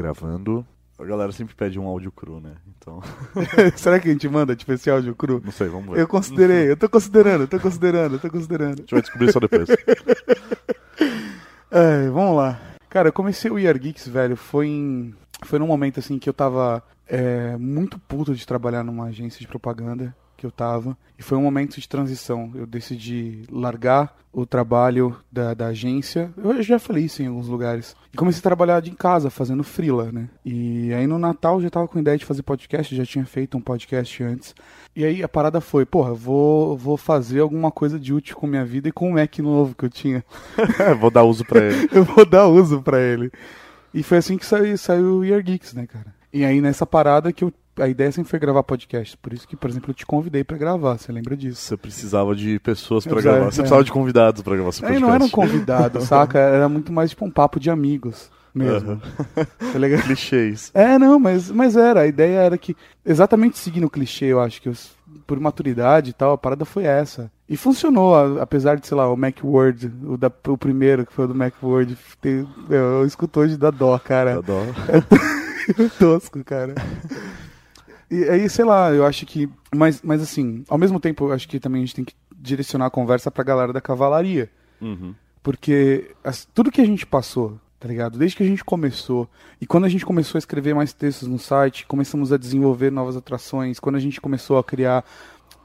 Gravando. A galera sempre pede um áudio cru, né? Então. Será que a gente manda, tipo, esse áudio cru? Não sei, vamos ver. Eu considerei, eu tô considerando, eu tô considerando, eu tô considerando. A gente vai descobrir só depois. É, vamos lá. Cara, eu comecei o Year Geeks, velho, foi em. Foi num momento assim que eu tava é, muito puto de trabalhar numa agência de propaganda que eu tava. E foi um momento de transição. Eu decidi largar o trabalho da, da agência. Eu já falei isso em alguns lugares. E comecei a trabalhar de em casa, fazendo freela, né? E aí no Natal eu já tava com ideia de fazer podcast, já tinha feito um podcast antes. E aí a parada foi, porra, vou, vou fazer alguma coisa de útil com minha vida e com o Mac novo que eu tinha. vou dar uso pra ele. eu vou dar uso pra ele. E foi assim que saiu, saiu o Year Geeks, né, cara? E aí nessa parada que eu a ideia sempre foi gravar podcast. Por isso que, por exemplo, eu te convidei para gravar. Você lembra disso? Você precisava de pessoas para gravar. Você é. precisava de convidados para gravar seu podcast. Aí não era um convidado, saca? Era muito mais tipo um papo de amigos mesmo. Uhum. Tá ligado? Clichês. É, não, mas, mas era. A ideia era que, exatamente seguindo o clichê, eu acho que eu, por maturidade e tal, a parada foi essa. E funcionou, apesar de, sei lá, o Macworld, o, da, o primeiro que foi o do Macworld, ter, eu, eu escutou de dar dó, cara. Dá dó. É tosco, cara. E aí, sei lá, eu acho que. Mas, mas assim, ao mesmo tempo, eu acho que também a gente tem que direcionar a conversa pra galera da cavalaria. Uhum. Porque as, tudo que a gente passou, tá ligado? Desde que a gente começou. E quando a gente começou a escrever mais textos no site, começamos a desenvolver novas atrações, quando a gente começou a criar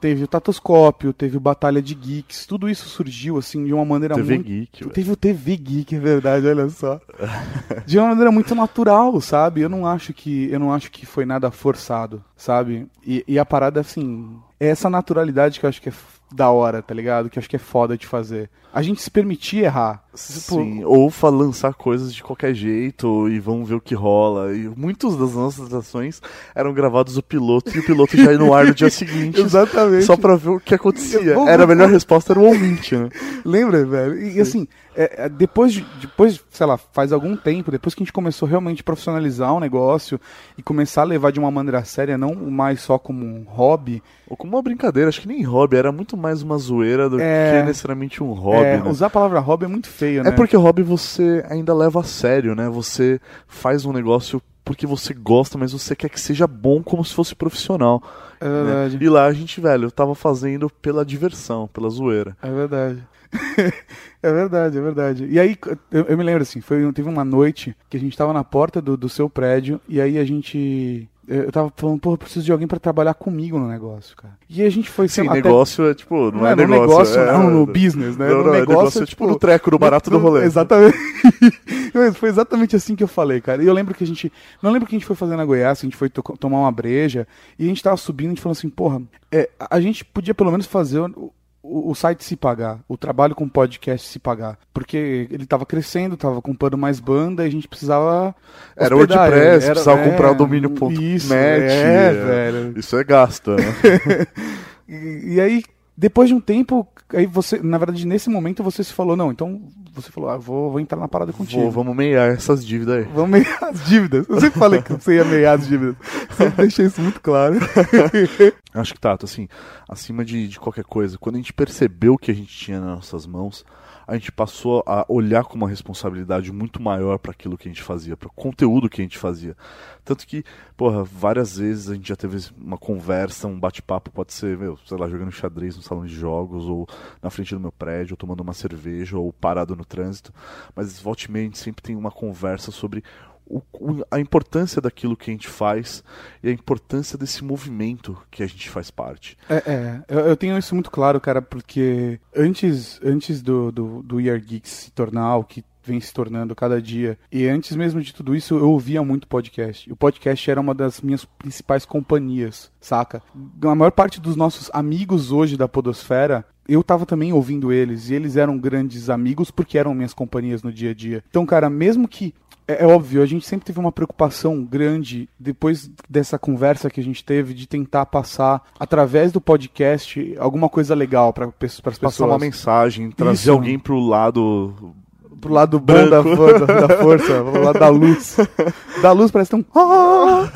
teve o Tatoscópio, teve o Batalha de Geeks, tudo isso surgiu assim de uma maneira TV muito. Geek, teve o TV Geek, é verdade, olha só. de uma maneira muito natural, sabe? Eu não acho que eu não acho que foi nada forçado, sabe? E, e a parada assim, é essa naturalidade que eu acho que é da hora, tá ligado? Que acho que é foda de fazer. A gente se permitir errar. Sim, tipo... ou lançar coisas de qualquer jeito e vamos ver o que rola. E muitas das nossas ações eram gravados o piloto e o piloto já ia no ar no dia seguinte. Exatamente. Só pra ver o que acontecia. Era a melhor resposta, era o ouvinte, né? Lembra, velho? E Sim. assim, é, é, depois, de, depois, sei lá, faz algum tempo, depois que a gente começou realmente a profissionalizar o negócio e começar a levar de uma maneira séria, não mais só como um hobby. Ou como uma brincadeira, acho que nem hobby, era muito mais uma zoeira do é, que necessariamente um hobby. É, né? Usar a palavra hobby é muito feio, né? É porque hobby você ainda leva a sério, né? Você faz um negócio porque você gosta, mas você quer que seja bom como se fosse profissional. É verdade. Né? E lá a gente, velho, tava fazendo pela diversão, pela zoeira. É verdade. é verdade, é verdade. E aí, eu, eu, me lembro assim, foi, teve uma noite que a gente tava na porta do, do seu prédio e aí a gente eu tava falando, pô, eu preciso de alguém para trabalhar comigo no negócio, cara. E a gente foi... Sim, até... negócio é tipo, não, não é, é negócio. negócio é... Não, no business, né? Não, no não, negócio, é negócio é, tipo, tipo no treco, no barato no, do rolê. Exatamente. foi exatamente assim que eu falei, cara. E eu lembro que a gente... Não lembro que a gente foi fazer na Goiás, a gente foi tomar uma breja, e a gente tava subindo, a gente falou assim, porra, é, a gente podia pelo menos fazer o, o, site se pagar, o trabalho com podcast se pagar. Porque ele estava crescendo, estava comprando mais banda e a gente precisava. Era o WordPress, precisava é, comprar o domínio.net. É, é, velho. Isso é gasto, né? e, e aí depois de um tempo, aí você, na verdade, nesse momento você se falou, não, então você falou, ah, vou, vou entrar na parada contigo. Vou, vamos meiar essas dívidas aí. Vamos meiar as dívidas. Eu sempre falei que você ia meiar as dívidas. Sempre deixei isso muito claro. Acho que, Tato, assim, acima de, de qualquer coisa, quando a gente percebeu o que a gente tinha nas nossas mãos, a gente passou a olhar com uma responsabilidade muito maior para aquilo que a gente fazia, para o conteúdo que a gente fazia. Tanto que, porra, várias vezes a gente já teve uma conversa, um bate-papo, pode ser, meu, sei lá, jogando xadrez no salão de jogos, ou na frente do meu prédio, ou tomando uma cerveja, ou parado no trânsito. Mas volte e meia a gente sempre tem uma conversa sobre o, a importância daquilo que a gente faz e a importância desse movimento que a gente faz parte. É, é eu, eu, tenho isso muito claro, cara, porque antes, antes do, do, do Geeks se tornar o que vem se tornando cada dia. E antes mesmo de tudo isso, eu ouvia muito podcast. O podcast era uma das minhas principais companhias, saca? A maior parte dos nossos amigos hoje da Podosfera, eu tava também ouvindo eles, e eles eram grandes amigos porque eram minhas companhias no dia a dia. Então, cara, mesmo que é, é, óbvio, a gente sempre teve uma preocupação grande, depois dessa conversa que a gente teve, de tentar passar, através do podcast, alguma coisa legal para as pessoas. Passar uma mensagem, trazer Isso. alguém pro lado pro lado bom da, da, da, força, pro lado da luz. Da luz parece tão. Ah!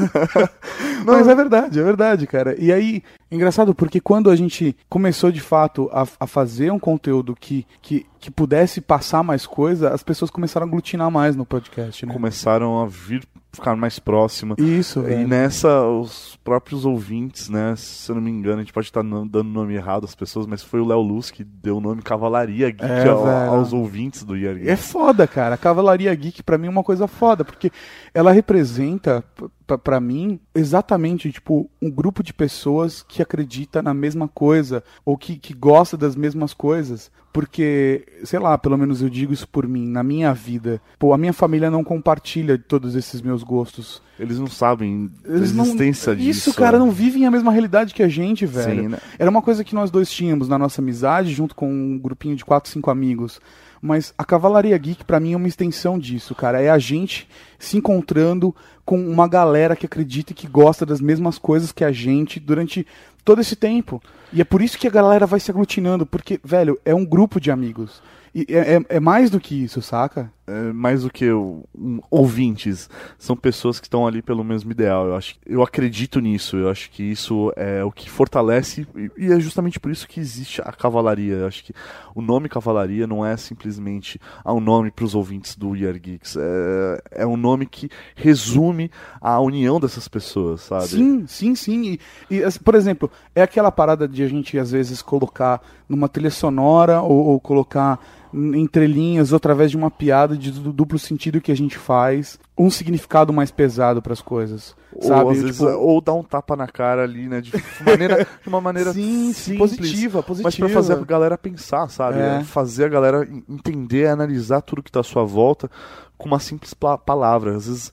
Mas é verdade, é verdade, cara. E aí, engraçado, porque quando a gente começou de fato a, a fazer um conteúdo que, que, que pudesse passar mais coisa, as pessoas começaram a aglutinar mais no podcast, né? Começaram a vir ficar mais próxima. Isso, E velho. nessa, os próprios ouvintes, né? Se eu não me engano, a gente pode estar dando nome errado às pessoas, mas foi o Léo Luz que deu o nome Cavalaria Geek É, ao- velho. aos ouvintes do Year É foda, cara. A Cavalaria Geek pra mim é uma coisa foda, porque ela representa p- p- pra mim exatamente tipo um grupo de pessoas que acredita na mesma coisa ou que, que gosta das mesmas coisas. Porque, sei lá, pelo menos eu digo isso por mim, na minha vida. Pô, a minha família não compartilha todos esses meus gostos. Eles não sabem Eles a não- existência disso. Isso, cara, né? não vivem a mesma realidade que a gente, velho. Sim, né? Era uma coisa que nós dois tínhamos na nossa amizade, junto com um grupinho de quatro, cinco amigos. Mas a Cavalaria Geek, pra mim, é uma extensão disso, cara. É a gente se encontrando com uma galera que acredita e que gosta das mesmas coisas que a gente durante todo esse tempo. E é por isso que a galera vai se aglutinando, porque, velho, é um grupo de amigos. E é, é- é mais do que isso, saca? É, mais do que um, ouvintes, são pessoas que estão ali pelo mesmo ideal. Eu acho, eu acredito nisso. Eu acho que isso é o que fortalece e, e é justamente por isso que existe a cavalaria. Eu acho que o nome cavalaria não é simplesmente ah, um nome para os ouvintes do We Are Geeks. É, é um nome que resume a união dessas pessoas, sabe? Sim, sim, sim. E, e, por exemplo, é aquela parada de a gente às vezes colocar numa trilha sonora ou, ou colocar entre linhas ou através de uma piada de du- duplo sentido que a gente faz um significado mais pesado para as coisas, sabe? Ou, às vezes, Tipo, ou dar um tapa na cara ali, né? De, maneira, de uma maneira sim, sim, positiva, positiva. Mas pra fazer a galera pensar, sabe? É. É Fazer a galera en- entender, analisar tudo que tá à sua volta com uma simples palavra. Às vezes,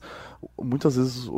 muitas vezes o,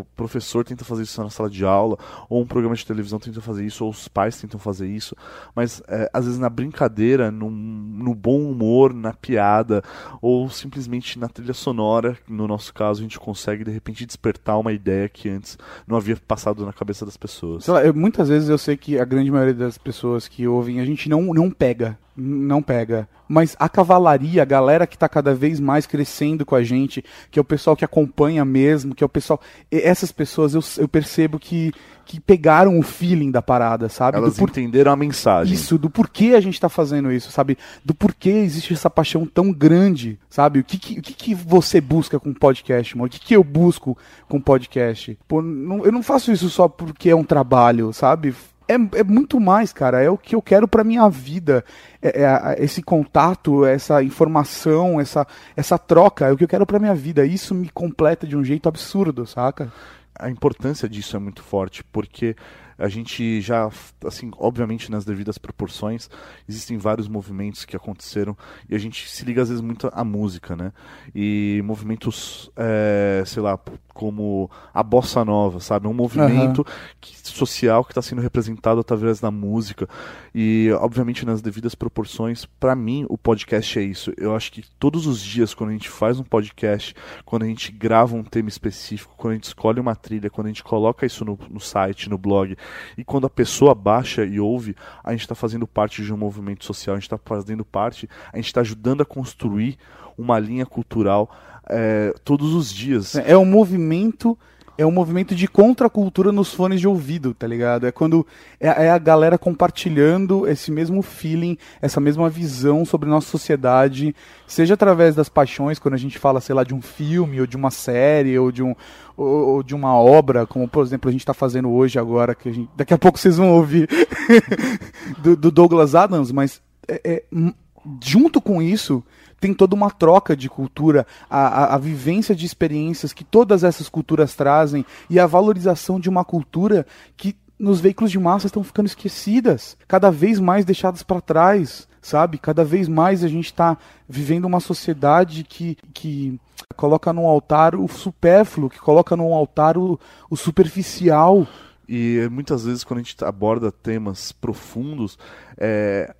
o professor tenta fazer isso na sala de aula, ou um programa de televisão tenta fazer isso, ou os pais tentam fazer isso. Mas é, às vezes na brincadeira, num- no bom humor, na piada, ou simplesmente na trilha sonora, no nosso caso, a gente consegue de repente despertar uma ideia que antes não havia passado na cabeça das pessoas. Sei lá, eu- muitas vezes eu sei que a grande maioria das pessoas que ouvem a gente não, não pega. Não pega. Mas a cavalaria, a galera que tá cada vez mais crescendo com a gente, que é o pessoal que acompanha mesmo, que é o pessoal. Essas pessoas eu, eu percebo que, que pegaram o feeling da parada, sabe? Elas do por... entenderam a mensagem. Isso, do porquê a gente tá fazendo isso, sabe? Do porquê existe essa paixão tão grande, sabe? O que que, o que, que você busca com podcast, mano? O que, que eu busco com podcast? Pô, não- eu não faço isso só porque é um trabalho, sabe? É, é muito mais, cara. É o que eu quero pra minha vida. É, é esse contato, essa informação, essa, essa troca. É o que eu quero pra minha vida. Isso me completa de um jeito absurdo, saca? a importância disso é muito forte, porque a gente já, assim, obviamente nas devidas proporções, existem vários movimentos que aconteceram e a gente se liga às vezes muito à música, né? E movimentos, é, sei lá, como a bossa nova, sabe? Um movimento que- social que está sendo representado através da música e, obviamente, nas devidas proporções. Para mim, o podcast é isso. Eu acho que todos os dias, quando a gente faz um podcast, quando a gente grava um tema específico, quando a gente escolhe uma trilha, quando a gente coloca isso no, no site, no blog, e quando a pessoa baixa e ouve, a gente está fazendo parte de um movimento social, a gente está fazendo parte, a gente está ajudando a construir uma linha cultural é, todos os dias. É um movimento. É um movimento de contracultura nos fones de ouvido, tá ligado? É quando é, é a galera compartilhando esse mesmo feeling, essa mesma visão sobre nossa sociedade, seja através das paixões, quando a gente fala, sei lá, de um filme, ou de uma série, ou de, um, ou, ou de uma obra, como por exemplo a gente está fazendo hoje agora, que gente, daqui a pouco vocês vão ouvir do, do Douglas Adams, mas é- é, junto com isso tem toda uma troca de cultura, a, a, a vivência de experiências que todas essas culturas trazem e a valorização de uma cultura que nos veículos de massa estão ficando esquecidas, cada vez mais deixadas para trás, sabe? Cada vez mais a gente está vivendo uma sociedade que, que coloca no altar o supérfluo, que coloca no altar o, o superficial. E muitas vezes, quando a gente aborda temas profundos, é,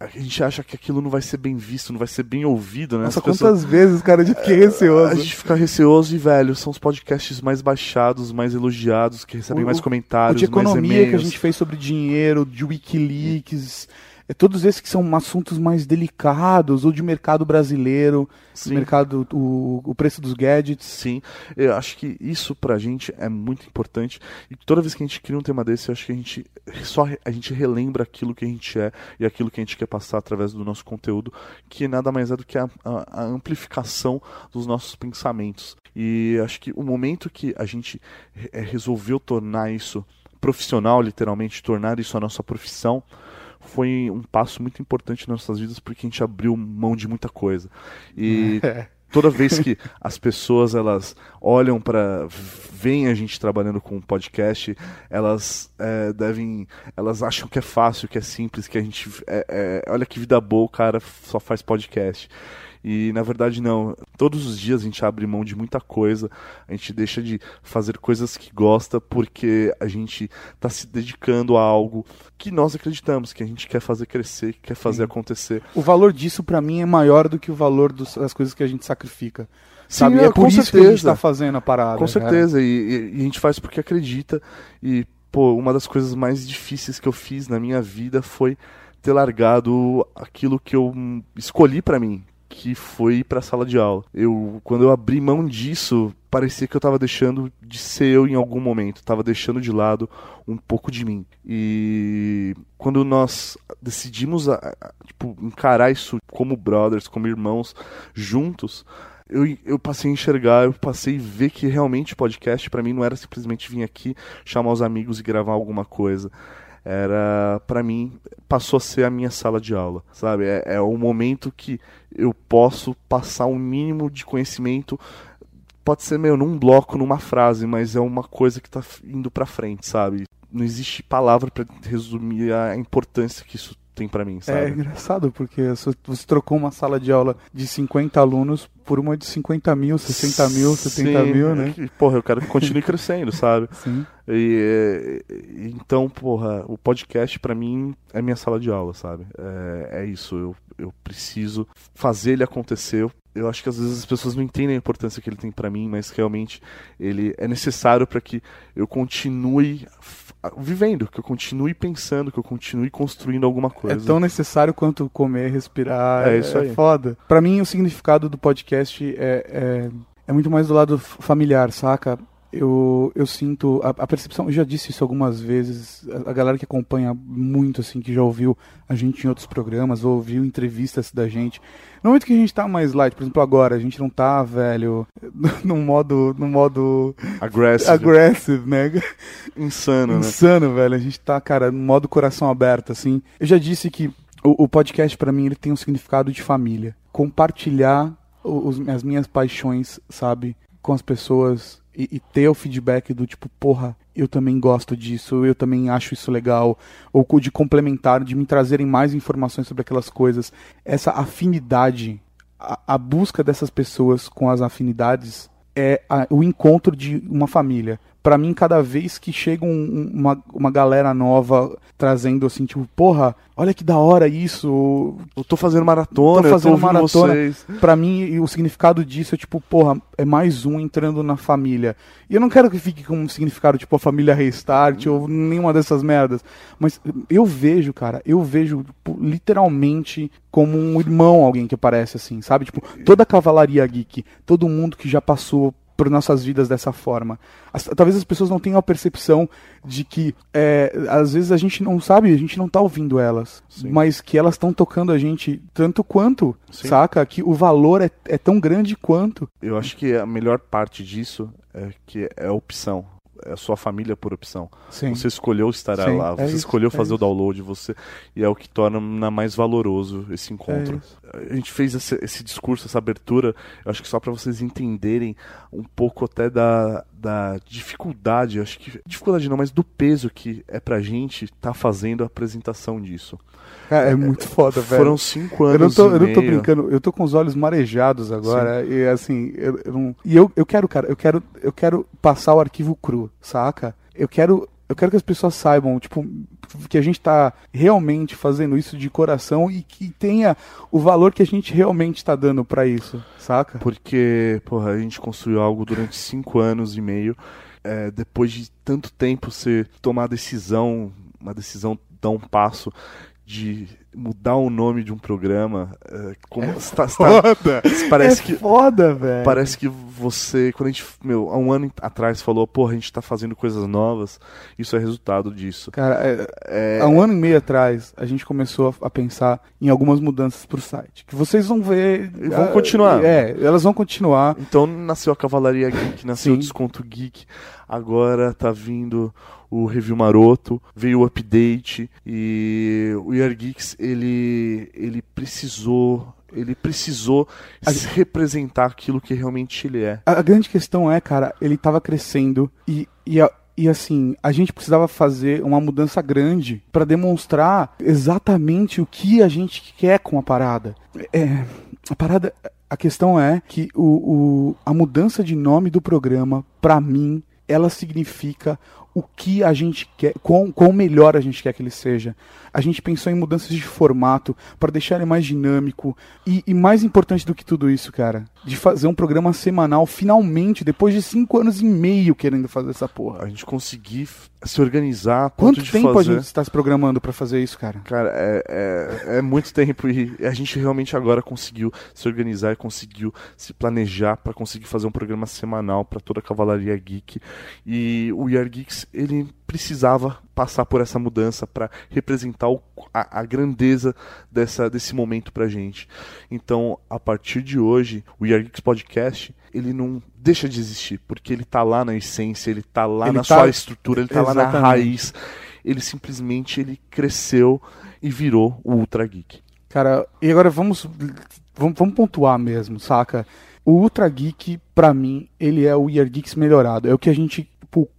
a- a gente acha que aquilo não vai ser bem visto, não vai ser bem ouvido, né? Nossa, As pessoas- quantas vezes, cara, eu fiquei A receoso. gente fica receoso e, velho, são os podcasts mais baixados, mais elogiados, que recebem O- mais O comentários, de mais economia e-mails. que a gente fez sobre dinheiro, de Wikileaks. É todos esses que são assuntos mais delicados, ou de mercado brasileiro, Sim. mercado, o, o preço dos gadgets. Sim, eu acho que isso pra gente é muito importante. E toda vez que a gente cria um tema desse, eu acho que a gente só a gente relembra aquilo que a gente é e aquilo que a gente quer passar através do nosso conteúdo, que nada mais é do que a, a- a amplificação dos nossos pensamentos. E acho que o momento que a gente eh, resolveu tornar isso profissional, literalmente, tornar isso a nossa profissão, foi um passo muito importante nas nossas vidas porque a gente abriu mão de muita coisa. E É. toda vez que as pessoas elas olham para veem a gente trabalhando com um podcast elas é, devem elas acham que é fácil que é simples que a gente é, é, olha que vida boa o cara só faz podcast e na verdade não todos os dias a gente abre mão de muita coisa a gente deixa de fazer coisas que gosta porque a gente está se dedicando a algo que nós acreditamos que a gente quer fazer crescer que quer fazer Sim. acontecer O valor disso, pra mim, é maior do que o valor dos- das coisas que a gente sacrifica. Sim, Sabe? é, é por com isso que a gente certeza. tá fazendo a parada. Com certeza, e, e- e a gente faz porque acredita. E, pô, uma das coisas mais difíceis que eu fiz na minha vida foi ter largado aquilo que eu escolhi pra mim, que foi ir pra sala de aula. Eu, quando eu abri mão disso, parecia que eu tava deixando de ser eu em algum momento, tava deixando de lado um pouco de mim. E quando nós decidimos a- a- tipo, encarar isso como brothers, como irmãos, juntos, eu, eu passei a enxergar, eu passei a ver que realmente podcast pra mim não era simplesmente vir aqui, chamar os amigos e gravar alguma coisa. Era, pra mim, passou a ser a minha sala de aula, sabe? É, é o momento que eu posso passar um mínimo de conhecimento. Pode ser, meu, num bloco, numa frase, mas é uma coisa que tá indo pra frente, sabe? Não existe palavra pra resumir a importância que isso tem pra mim, É sabe? engraçado, porque você trocou uma sala de aula de 50 alunos por uma de 50 mil, 60 mil, 70 Sim, mil, é né? que, porra, eu quero que continue crescendo, sabe? Sim. E, é, então, porra, o podcast pra mim é minha sala de aula, sabe? É, é isso, eu, eu preciso fazer ele acontecer. Eu- Eu acho que às vezes as pessoas não entendem a importância que ele tem pra mim, mas realmente ele é necessário pra que eu continue vivendo, que eu continue pensando, que eu continue construindo alguma É coisa. tão necessário quanto comer, respirar. É isso aí. foda. Pra mim, o significado do podcast é, é, é muito mais do lado familiar, saca? Eu, eu sinto a, a percepção, eu já disse isso algumas vezes, a, a galera que acompanha muito, assim, que já ouviu a gente em outros programas, ou ouviu entrevistas da gente. No momento que a gente tá mais light, por exemplo, agora, a gente não tá, velho, num modo, num modo Aggressive, aggressive, né? insano, né? Insano, velho. A gente tá, cara, no modo coração aberto, assim. Eu já disse que o, o podcast, pra mim, ele tem um significado de família. Compartilhar os- as minhas paixões, sabe, com as pessoas e, e ter o feedback do tipo, porra, eu também gosto disso, eu também acho isso legal, ou de complementar, de me trazerem mais informações sobre aquelas coisas. Essa afinidade, a, a busca dessas pessoas com as afinidades é a- o encontro de uma família. Pra mim, cada vez que chega um- um- uma, uma galera nova trazendo assim, tipo, porra, olha que da hora isso. Eu tô fazendo maratona, Tô eu fazendo tô ouvindo maratona. vocês. Pra mim, o significado disso é tipo, porra, é mais um entrando na família. E eu não quero que fique com um significado tipo a família restart ou nenhuma dessas merdas. Mas eu vejo, cara, eu vejo tipo, literalmente como um irmão alguém que aparece assim, sabe? Tipo, toda a cavalaria geek, todo mundo que já passou por nossas vidas dessa forma. As- talvez as pessoas não tenham a percepção de que é, às vezes a gente não sabe, a gente não tá ouvindo elas, Sim. mas que elas estão tocando a gente tanto quanto, Sim. saca? Que o valor é, é tão grande quanto. Eu acho que a melhor parte disso é que é a opção. É a sua família por opção. Sim. Você escolheu estar Sim, lá, é você isso, escolheu é fazer o download, você e é o que torna na mais valoroso esse É encontro. isso. a gente fez esse, esse discurso, essa abertura, eu acho que só para vocês entenderem um pouco até da, da dificuldade, acho que dificuldade não, mas do peso que é pra gente tá fazendo a apresentação disso. Cara, é muito foda, velho. Foram cinco Eu não, anos tô, eu não tô brincando, eu tô com os olhos marejados agora. E assim, eu, eu não. E eu, eu quero, cara, eu quero, eu quero passar o arquivo cru, saca? Eu quero. Eu quero que as pessoas saibam, tipo, que a gente tá realmente fazendo isso de coração e que tenha o valor que a gente realmente tá dando pra isso, saca? Porque, porra, a gente construiu algo durante cinco anos e meio. É, depois de tanto tempo você tomar a decisão, uma decisão, dar um passo de mudar o nome de um programa, é, como, é tá, foda. parece é que foda, velho. Parece que você, quando a gente, meu, há um ano atrás falou, porra, a gente tá fazendo coisas novas, isso é resultado disso. Cara, é, é... há um ano e meio atrás, a gente começou a, a, pensar em algumas mudanças pro site, que vocês vão ver... E vão continuar. É, elas vão continuar. Então nasceu a Cavalaria Geek, nasceu Sim. o Desconto Geek, agora tá vindo o review maroto, veio o update e o Geeks ele ele precisou ele precisou a... representar aquilo que realmente ele é. A, grande questão é, cara, ele estava crescendo e, e, a, e assim, a gente precisava fazer uma mudança grande para demonstrar exatamente o que a gente quer com a parada. É, a parada, a questão é que o, o, a mudança de nome do programa, para mim, ela significa o que a gente quer, quão, quão melhor a gente quer que ele seja. A gente pensou em mudanças de formato para deixar ele mais dinâmico e, e, mais importante do que tudo isso, cara, de fazer um programa semanal finalmente depois de cinco anos e meio querendo fazer essa porra. A gente conseguir se organizar. Quanto tempo fazer... a gente está se programando para fazer isso, cara? Cara, é, é, é, muito tempo e a gente realmente agora conseguiu se organizar e conseguiu se planejar para conseguir fazer um programa semanal para toda a Cavalaria Geek. E o Year Geeks, ele precisava passar por essa mudança para representar o, a, a, grandeza dessa, desse momento pra gente. Então, a partir de hoje, o Year Geeks Podcast, ele não deixa de existir, porque ele tá lá na essência, ele tá lá ele na tá... sua estrutura, ele tá Exatamente. lá na raiz. Ele simplesmente ele cresceu e virou o Ultra Geek. Cara, e agora vamos, vamos, vamos pontuar mesmo, saca? O Ultra Geek, pra mim, ele é o Year Geeks melhorado. É o que a gente,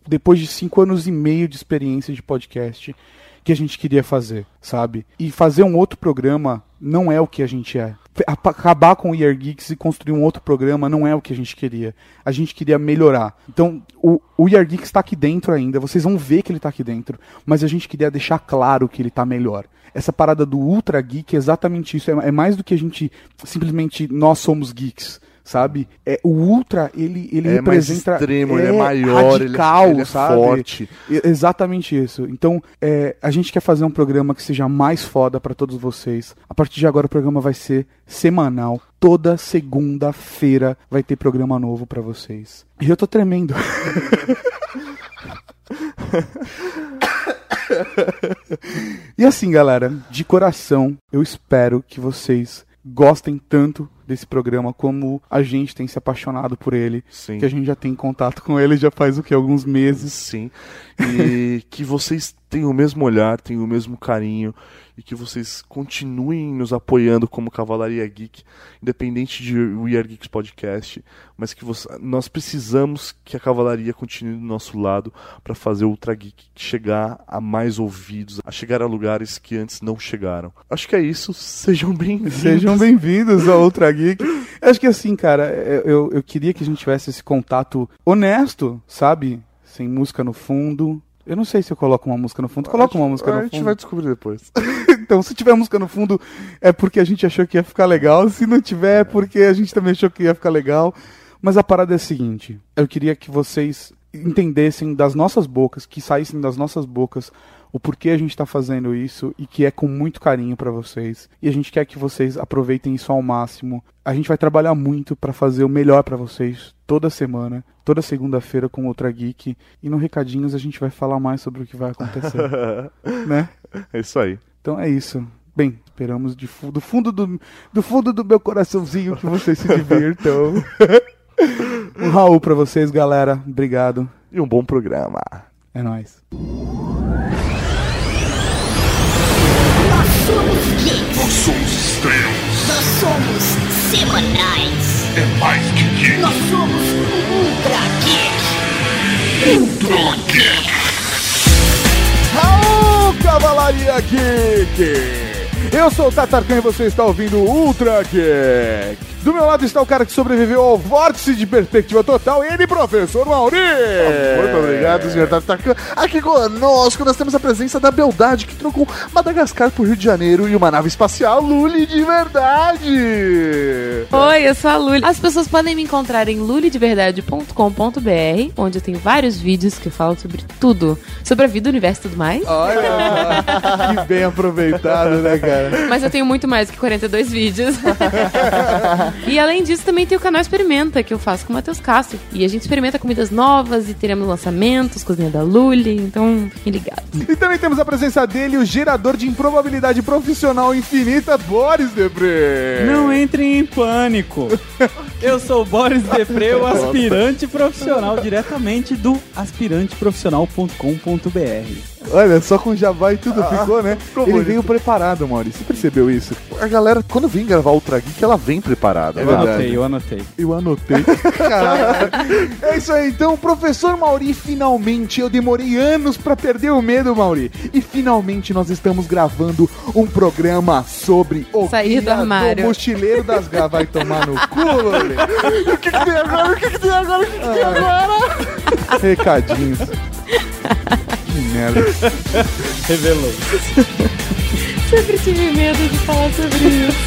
depois de cinco anos e meio de experiência de podcast, que a gente queria fazer, sabe? E fazer um outro programa não é o que a gente é. Acabar com o Year Geeks e construir um outro programa não é o que a gente queria. A gente queria melhorar. Então, o, o Year Geeks está aqui dentro ainda, vocês vão ver que ele está aqui dentro, mas a gente queria deixar claro que ele está melhor. Essa parada do Ultra Geek é exatamente isso. É, é mais do que a gente simplesmente nós somos geeks sabe? É, o Ultra, ele, ele é representa. Mais extremo, é, ele é maior, radical, ele, ele é sabe? forte. exatamente isso. Então, é, a gente quer fazer um programa que seja mais foda para todos vocês. A partir de agora, o programa vai ser semanal. Toda segunda-feira vai ter programa novo para vocês. E eu tô tremendo. e assim, galera, de coração, eu espero que vocês gostem tanto desse programa, como a gente tem se apaixonado por ele. Sim. Que a gente já tem contato com ele já faz o que? Alguns meses. Sim. E que vocês tenham o mesmo olhar, tenham o mesmo carinho e que vocês continuem nos apoiando como Cavalaria Geek, independente de We Are Geeks Podcast, mas que você, nós precisamos que a Cavalaria continue do nosso lado para fazer o Ultra Geek chegar a mais ouvidos, a chegar a lugares que antes não chegaram. Acho que é isso. Sejam bem-vindos. Sejam bem-vindos ao Ultra Geek. Acho que assim, cara, eu, eu queria que a gente tivesse esse contato honesto, sabe? Sem música no fundo, eu não sei se eu coloco uma música no fundo. Coloca uma música no fundo. A gente vai descobrir depois. então, se tiver música no fundo, é porque a gente achou que ia ficar legal. Se não tiver, é porque a gente também achou que ia ficar legal. Mas a parada é a seguinte: eu queria que vocês entendessem das nossas bocas, que saíssem das nossas bocas o porquê a gente está fazendo isso e que é com muito carinho para vocês. E a gente quer que vocês aproveitem isso ao máximo. A gente vai trabalhar muito para fazer o melhor para vocês toda semana, toda segunda-feira com outra geek. E no recadinhos a gente vai falar mais sobre o que vai acontecer, né? É isso aí. Então é isso. Bem, esperamos de, do fundo do, do fundo do meu coraçãozinho que vocês se divirtam. um Raul para vocês, galera. Obrigado. E um bom programa. É nóis. somos geeks. Nós somos estrelas. Nós somos semanais. É mais que geek. Nós somos Ultra Geek. Ultra Geek. Cavalaria Geek. Eu sou o Tatarkan e você está ouvindo Ultra Geek. Do meu lado está o cara que sobreviveu ao vórtice de perspectiva total, ele, professor Mauri. Muito obrigado, senhor Tartacan. Aqui conosco nós temos a presença da Beldade, que trocou Madagascar por Rio de Janeiro e uma nave espacial Luli de verdade. Oi, eu sou a Luli. As pessoas podem me encontrar em lulideverdade.com.br, onde eu tenho vários vídeos que eu falo sobre tudo. Sobre a vida, o universo e tudo mais. Olha, que bem aproveitado, né, cara? Mas eu tenho muito mais que 42 vídeos. e além disso, também tem o canal Experimenta, que eu faço com o Matheus Castro. E a gente experimenta comidas novas e teremos lançamentos, cozinha da Luli, então fiquem ligados. E também temos a presença dele, o gerador de improbabilidade profissional infinita, Boris Debre. Não entrem em pânico. Eu sou o Boris Depré, o aspirante profissional, diretamente do aspiranteprofissional.com.br. Olha, só com jabá e tudo ficou, né? ficou Ele bonito. veio preparado, Maurício. Você percebeu isso? A galera, quando vem gravar Ultra Geek, ela vem preparada. Eu né? anotei, eu anotei. Eu anotei. Caralho. É isso aí, então, professor Mauri, finalmente, eu demorei anos pra perder o medo, Mauri. E finalmente nós estamos gravando um programa sobre o Sair do armário. mochileiro das garras. Vai tomar no cu, Loli. O que, que tem agora? O que, que tem agora? O que, que tem agora? Recadinhos. Que merda. Revelou. Sempre tive medo de falar sobre isso.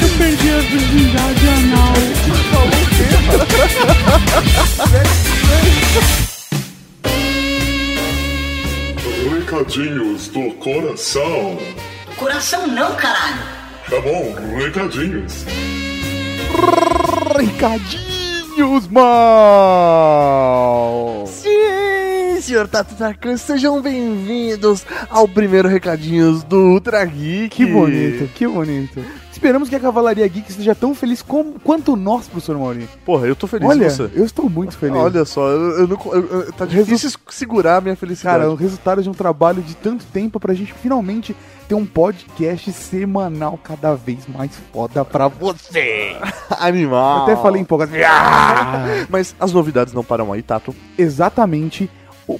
Eu perdi a virgindade anal. Recadinhos do coração. Coração não, caralho. Tá bom, recadinhos. Recadinhos, mal. Sim, senhor Tato Tarkan, sejam bem-vindos ao primeiro Recadinhos do Ultra Geek. Que bonito, que bonito. Esperamos que a Cavalaria Geek esteja tão feliz como, quanto nós, professor Mauri. Porra, eu tô feliz Olha, com você. eu estou muito feliz. Olha só, eu, eu não, eu- eu- tá difícil segurar a minha felicidade. Cara, o resultado de um trabalho de tanto tempo pra gente finalmente ter um podcast semanal cada vez mais foda pra você. animal. Eu até falei empolgado. Ah! Mas as novidades não param aí, Tato. Exatamente.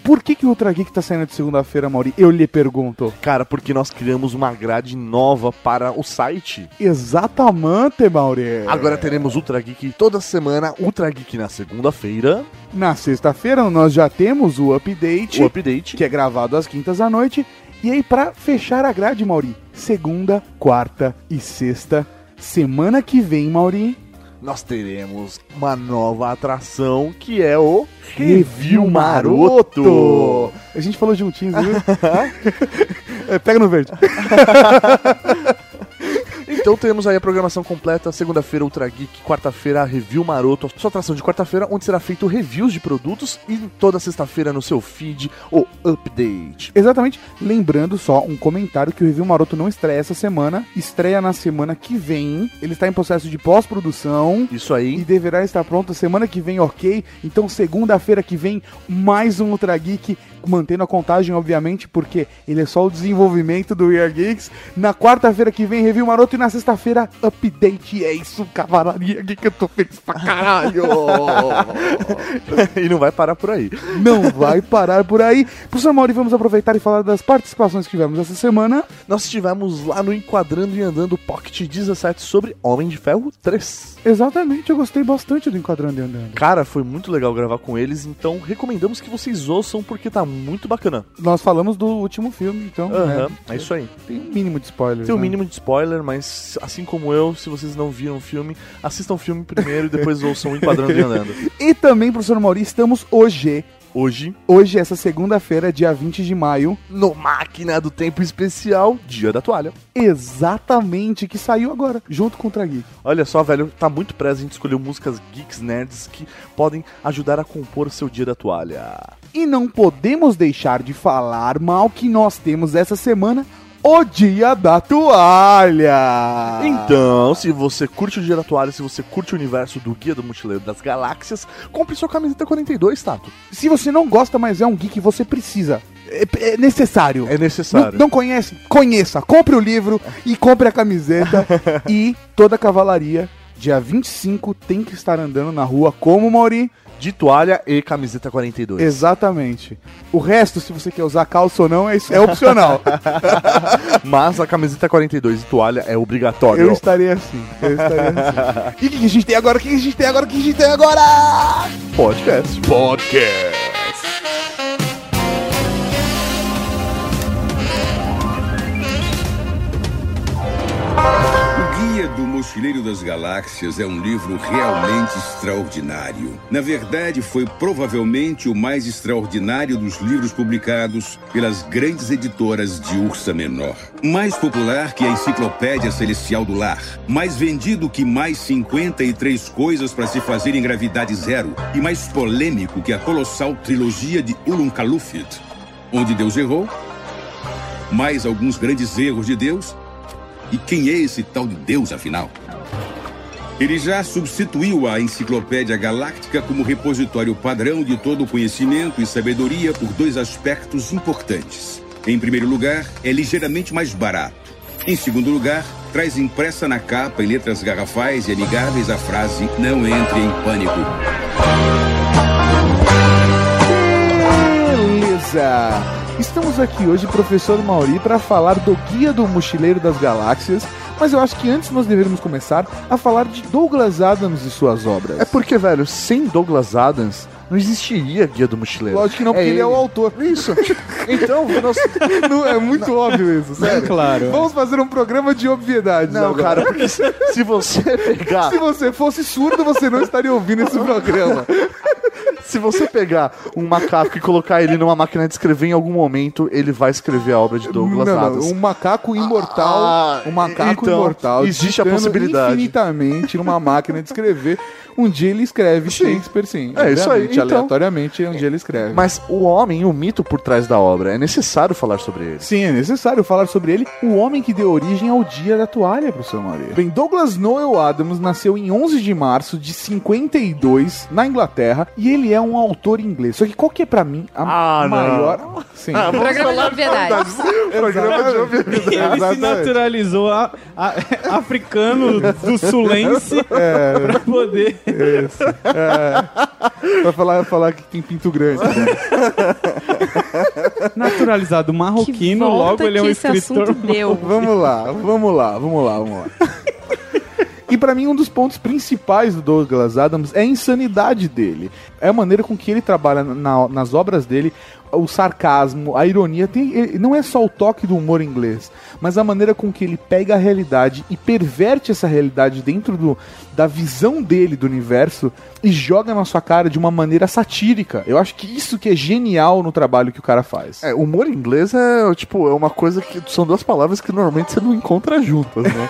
Por que, que o Ultra Geek tá saindo de segunda-feira, Mauri? Eu lhe pergunto. Cara, porque nós criamos uma grade nova para o site. Exatamente, Mauri. Agora teremos Ultra Geek toda semana, Ultra Geek na segunda-feira, Na sexta-feira nós já temos o update, o update. que é gravado às quintas à noite. E aí, pra fechar a grade, Mauri, segunda, quarta e sexta, semana que vem, Mauri, Nós teremos uma nova atração que é o Review Maroto. A gente falou juntinhos, viu? É, pega no verde. Então temos aí a programação completa, segunda-feira Ultra Geek, quarta-feira Review Maroto, sua atração de quarta-feira, onde será feito reviews de produtos e toda sexta-feira no seu feed o update. Exatamente. Lembrando só um comentário que o Review Maroto não estreia essa semana, estreia na semana que vem. Ele está em processo de pós-produção. Isso E aí. deverá estar pronto semana que vem, ok? Então, segunda-feira que vem, mais um Ultra Geek, mantendo a contagem, obviamente, porque ele é só o desenvolvimento do We Are Geeks. Na quarta-feira que vem, Review Maroto, e na sexta-feira, update. É isso, cavalaria geek, eu tô feliz pra caralho! e não vai parar por aí. Não vai parar por aí. Professor Mauri, vamos aproveitar e falar das participações que tivemos essa semana. Nós estivemos lá no Enquadrando e Andando Pocket 17 sobre Homem de Ferro 3. Exatamente, eu gostei bastante do Enquadrando e Andando. Cara, foi muito legal gravar com eles, então recomendamos que vocês ouçam porque tá muito bacana. Nós falamos do último filme, então Aham, né, é isso aí. tem um mínimo de spoilers. Tem um né? mínimo de spoiler, mas assim como eu, se vocês não viram o filme, assistam o filme primeiro e depois ouçam o Enquadrando e Andando. E também, professor Mauri, estamos hoje, Hoje, hoje, essa segunda-feira, dia 20 de maio, no Máquina do Tempo Especial, Dia da Toalha. exatamente, que saiu agora, junto com o Tragui. Olha só, velho, tá muito preso, a gente escolheu músicas geeks nerds que podem ajudar a compor o seu Dia da Toalha. E não podemos deixar de falar mal que nós temos essa semana o Dia da Toalha. Então, se você curte o Dia da Toalha, se você curte o universo do Guia do Mochileiro das Galáxias, compre sua camiseta 42, Tato. Se você não gosta, mas é um geek, você precisa. É, é necessário. É Não, necessário. não conhece? Conheça. Compre o livro e compre a camiseta. e toda a cavalaria, dia 25, tem que estar andando na rua como, Mauri? De toalha e camiseta 42. Exatamente. O resto, se você quer usar calça ou não, é, é opcional. Mas a camiseta 42 e toalha é obrigatório. Eu estarei assim. Eu estarei assim. E o que, que a gente tem agora? O que, que a gente tem agora? O que a gente tem agora? Podcast. Podcast. O Guia do Mochileiro das Galáxias é um livro realmente extraordinário. Na verdade, foi provavelmente o mais extraordinário dos livros publicados pelas grandes editoras de Ursa Menor. Mais popular que a Enciclopédia Celestial do Lar. Mais vendido que mais 53 coisas para se fazer em gravidade zero. E mais polêmico que a colossal trilogia de Ulum Kalufit. Onde Deus errou, mais alguns grandes erros de Deus e quem é esse tal de Deus, afinal? Ele já substituiu a Enciclopédia Galáctica como repositório padrão de todo o conhecimento e sabedoria por dois aspectos importantes. Em primeiro lugar, é ligeiramente mais barato. Em segundo lugar, traz impressa na capa em letras garrafais e amigáveis a frase Não entre em pânico. Beleza! Estamos aqui hoje, professor Mauri, para falar do Guia do Mochileiro das Galáxias. Mas eu acho que antes nós deveríamos começar a falar de Douglas Adams e suas obras. É porque, velho, sem Douglas Adams não existiria Guia do Mochileiro. Lógico que não, porque ele é o autor. Isso. Então, nós... Não, é muito óbvio isso, sério. claro. Vamos fazer um programa de obviedades. Não, agora. cara, porque se, se você pegar. Se você fosse surdo, você não estaria ouvindo esse programa. Se você pegar um macaco e colocar ele numa máquina de escrever em algum momento, ele vai escrever a obra de Douglas Não, não, Adams. um macaco imortal, Ah, um macaco então, imortal, existe a possibilidade. infinitamente numa máquina de escrever. Um dia ele escreve Sim. Shakespeare, sim. É, isso aí, então. Aleatoriamente, um dia ele escreve. Mas o homem, o mito por trás da obra, é necessário falar sobre ele. Sim, é necessário falar sobre ele, o homem que deu origem ao Dia da Toalha, professor Maria. Bem, Douglas Noel Adams nasceu em 11 de março de 52 na Inglaterra e ele é um autor inglês. Só que qual que é pra mim a Ah, não. maior... Sim. Programa de obviedades. Programa de Ele se naturalizou a- a- africano do sulense pra poder. pra falar, falar que tem pinto grande. né? Naturalizado marroquino, logo ele é um escritor. Vamos lá, vamos lá, vamos lá, vamos lá. E pra mim um dos pontos principais do Douglas Adams é a insanidade dele. É a maneira com que ele trabalha na- nas obras dele, o sarcasmo, a ironia, tem, ele- não é só o toque do humor inglês, mas a maneira com que ele pega a realidade e perverte essa realidade dentro do, da visão dele do universo e joga na sua cara de uma maneira satírica. Eu acho que isso que é genial no trabalho que o cara faz. É, humor inglês é, tipo, é uma coisa que são duas palavras que normalmente você não encontra juntas, né?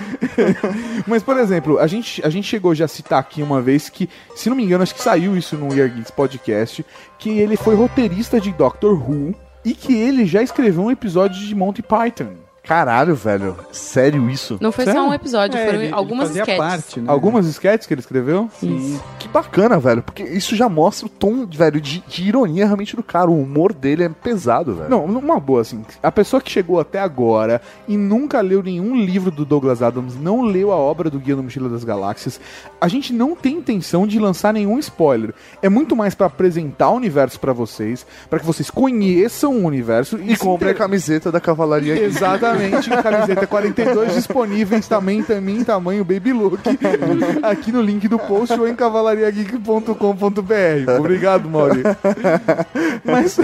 Mas, por exemplo, a gente, a gente chegou já a citar aqui uma vez que, se não me engano, acho que saiu isso no Year Geeks Podcast, que ele foi roteirista de Doctor Who e que ele já escreveu um episódio de Monty Python. Caralho, velho. Sério isso? Não foi Sério? só um episódio, É, foram ele- ele algumas sketches. parte, né? Algumas sketches que ele escreveu? Isso. Que bacana, velho. Porque isso já mostra o tom, velho, de, de ironia realmente do cara. O humor dele é pesado, velho. Não, uma boa, assim. A pessoa que chegou até agora e nunca leu nenhum livro do Douglas Adams, não leu a obra do Guia do Mochila das Galáxias, a gente não tem intenção de lançar nenhum spoiler. É muito mais pra apresentar o universo pra vocês, pra que vocês conheçam o universo E se compre a inter- camiseta da Cavalaria aqui. Exatamente, camiseta 42 disponíveis também, também em tamanho Baby Look, aqui no link do post ou em cavalariageek.com.br. Obrigado, Mauri. Mas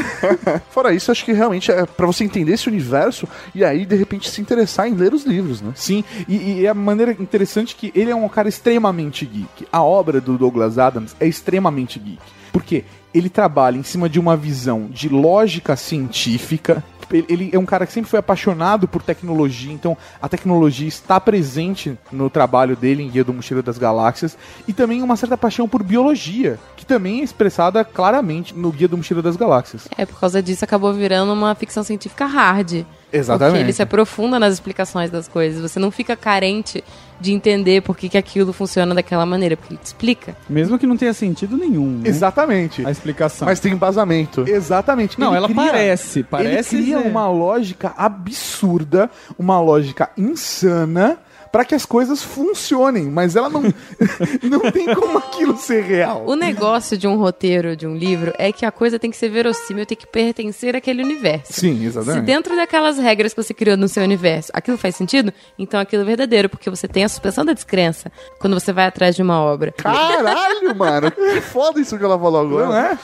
Fora isso, acho que realmente é pra você entender esse universo e aí, de repente, se interessar em ler os livros, né? Sim, e, e é a maneira interessante que ele é um cara extremamente geek. A obra do Douglas Adams é extremamente geek. Por quê? Ele trabalha em cima de uma visão de lógica científica. Ele, é um cara que sempre foi apaixonado por tecnologia, então a tecnologia está presente no trabalho dele em Guia do Mochila das Galáxias. E também uma certa paixão por biologia, que também é expressada claramente no Guia do Mochila das Galáxias. É, por causa disso acabou virando uma ficção científica hard. Exatamente. Porque ele se aprofunda nas explicações das coisas. Você não fica carente de entender por que, que aquilo funciona daquela maneira, porque ele te explica. Mesmo que não tenha sentido nenhum. né? Exatamente. A explicação. Mas tem embasamento. Exatamente. Não, Ele ela parece, parece Ele cria ser. uma lógica absurda, uma lógica insana, pra que as coisas funcionem, mas ela não, não tem como aquilo ser real. O negócio de um roteiro, de um livro, é que a coisa tem que ser verossímil, tem que pertencer àquele universo. Sim, Se exatamente. dentro daquelas regras que você criou no seu universo, aquilo faz sentido, então aquilo é verdadeiro, porque você tem a suspensão da descrença quando você vai atrás de uma obra. Caralho, mano. Que foda isso que ela falou agora. Não é?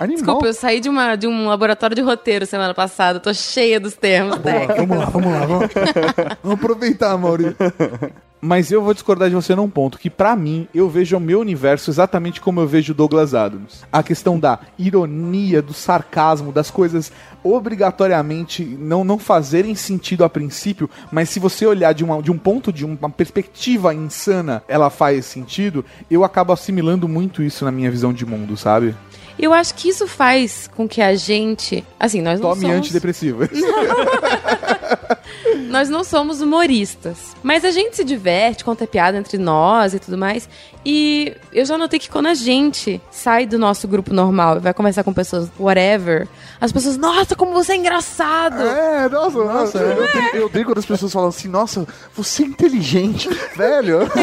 Animal. Desculpa, eu saí de, uma, de um laboratório de roteiro semana passada, tô cheia dos termos técnicos. Vamos lá, vamos lá, vamos, vamos aproveitar, Maurício. Mas eu vou discordar de você num ponto, que pra mim, eu vejo o meu universo exatamente como eu vejo o Douglas Adams. A questão da ironia, do sarcasmo, das coisas obrigatoriamente não, não fazerem sentido a princípio, mas se você olhar de, uma, de um ponto, de uma perspectiva insana, ela faz sentido, eu acabo assimilando muito isso na minha visão de mundo, sabe? Eu acho que isso faz com que a gente. Assim, nós não Tome somos. antidepressivo. Nós não somos humoristas. Mas a gente se diverte, conta piada entre nós e tudo mais. E eu já notei que quando a gente sai do nosso grupo normal e vai conversar com pessoas, whatever, as pessoas, nossa, como você é engraçado! É, nossa, nossa. Eu, tenho, eu tenho quando as pessoas falam assim, nossa, você é inteligente, velho.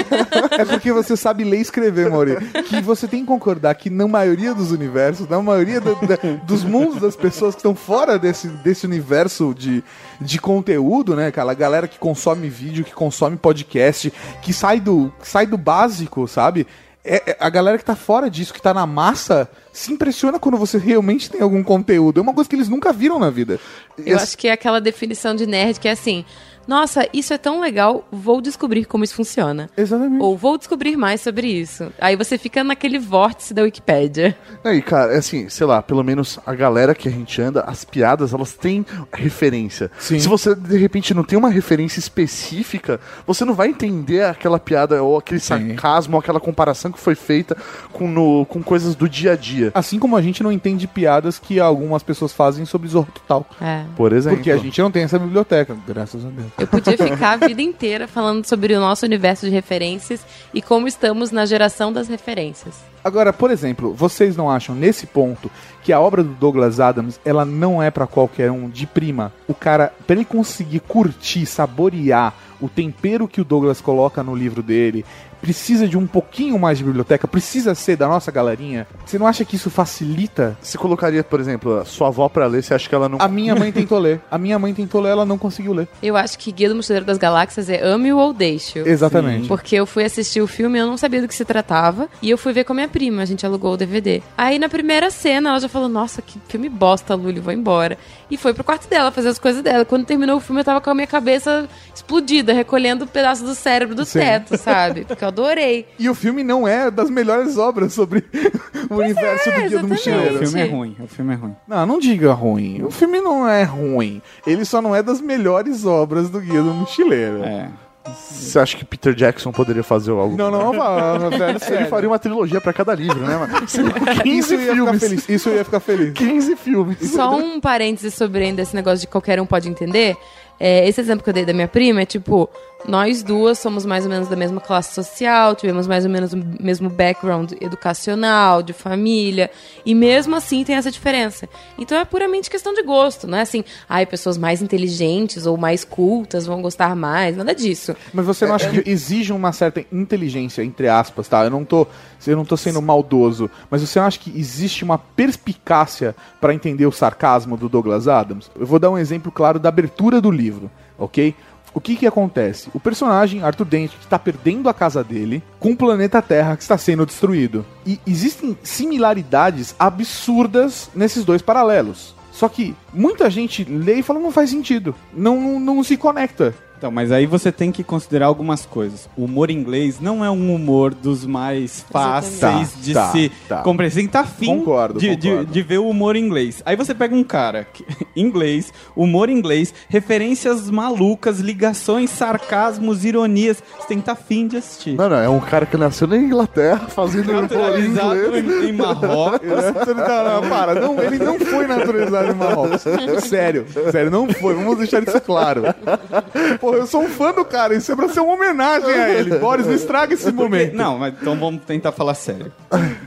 É porque você sabe ler e escrever, Mauri. Que você tem que concordar que na maioria dos universos, na maioria do- da- dos mundos das pessoas que estão fora desse, desse universo de, de conteúdo, né? Aquela galera que consome vídeo, que consome podcast, que sai do, que sai do básico, sabe? É, é- a galera que tá fora disso, que tá na massa, se impressiona quando você realmente tem algum conteúdo. É uma coisa que eles nunca viram na vida. Eu acho que é aquela definição de nerd que é assim: nossa, isso é tão legal, vou descobrir como isso funciona. Exatamente. Ou vou descobrir mais sobre isso. Aí você fica naquele vórtice da Wikipédia. E cara, é assim, sei lá, pelo menos a galera que a gente anda, as piadas, elas têm referência. Sim. Se você, de repente, não tem uma referência específica, você não vai entender aquela piada ou aquele sarcasmo ou aquela comparação que foi feita com, no, com coisas do dia a dia. Assim como a gente não entende piadas que algumas pessoas fazem sobre Zorro Total. É. Por exemplo. Porque a gente não tem essa biblioteca, graças a Deus. Eu podia ficar a vida inteira falando sobre o nosso universo de referências e como estamos na geração das referências. Agora, por exemplo, vocês não acham nesse ponto que a obra do Douglas Adams, ela não é pra qualquer um de prima? O cara, pra ele conseguir curtir, saborear o tempero que o Douglas coloca no livro dele, precisa de um pouquinho mais de biblioteca, precisa ser da nossa galerinha. Você não acha que isso facilita? Você colocaria, por exemplo, a sua avó pra ler, você acha que ela não. A minha mãe tentou ler. A minha mãe tentou ler, ela não conseguiu ler. Eu acho que Guia do Mochileiro das Galáxias é ame-o ou deixe-o. Exatamente. Porque eu fui assistir o filme e eu não sabia do que se tratava. E eu fui ver com a minha prima, a gente alugou o DVD. Aí na primeira cena ela já falou: Nossa, que filme bosta, Luli, vou embora. E foi pro quarto dela fazer as coisas dela. Quando terminou o filme, eu tava com a minha cabeça explodida, recolhendo um pedaço do cérebro do Sim. teto, sabe? Porque eu adorei. E o filme não é das melhores obras sobre o universo do Guia do exatamente. Mochileiro. O filme é ruim, o filme é ruim. Não, não diga ruim. O filme não é ruim. Ele só não é das melhores obras do Guia do Mochileiro. É. Você acha que Peter Jackson poderia fazer algo? Não, não, não, velho, Ele sério. faria uma trilogia pra cada livro, né, mano? Seria com 15 Isso eu ia ficar filmes. feliz. Isso eu ia ficar feliz. 15 filmes. Só um parênteses sobre ainda esse negócio de qualquer um pode entender. É, esse exemplo que eu dei da minha prima é tipo, nós duas somos mais ou menos da mesma classe social, tivemos mais ou menos o mesmo background educacional, de família, e mesmo assim tem essa diferença. Então é puramente questão de gosto, não é assim, ai, pessoas mais inteligentes ou mais cultas vão gostar mais, nada disso. Mas você não acha que exige uma certa inteligência, entre aspas, tá? Eu não tô, eu não tô sendo maldoso, mas você não acha que existe uma perspicácia pra entender o sarcasmo do Douglas Adams? Eu vou dar um exemplo claro da abertura do livro, ok? O que que acontece? O personagem Arthur Dent está perdendo a casa dele com o planeta Terra que está sendo destruído. E existem similaridades absurdas nesses dois paralelos. Só que muita gente lê e fala não faz sentido, não, não, não se conecta. Então, mas aí você tem que considerar algumas coisas. O humor inglês não é um humor dos mais fáceis Exatamente. de Tá, se tá. compreender. Você tá afim Concordo, de, de- concordo. de ver o humor inglês. Aí você pega um cara, que- inglês, humor inglês, referências malucas, ligações, sarcasmos, ironias. Você tem que estar afim de assistir. Não, não, é um cara que nasceu na Inglaterra fazendo humor Naturalizado inglês. em, em Marrocos. Não, não, para. Não, ele não foi naturalizado em Marrocos. Sério, sério, não foi. Vamos deixar isso claro. Pô, eu sou um fã do cara. Isso é pra ser uma homenagem a ele. Boris, não estraga esse Porque- momento. não, mas então vamos tentar falar sério.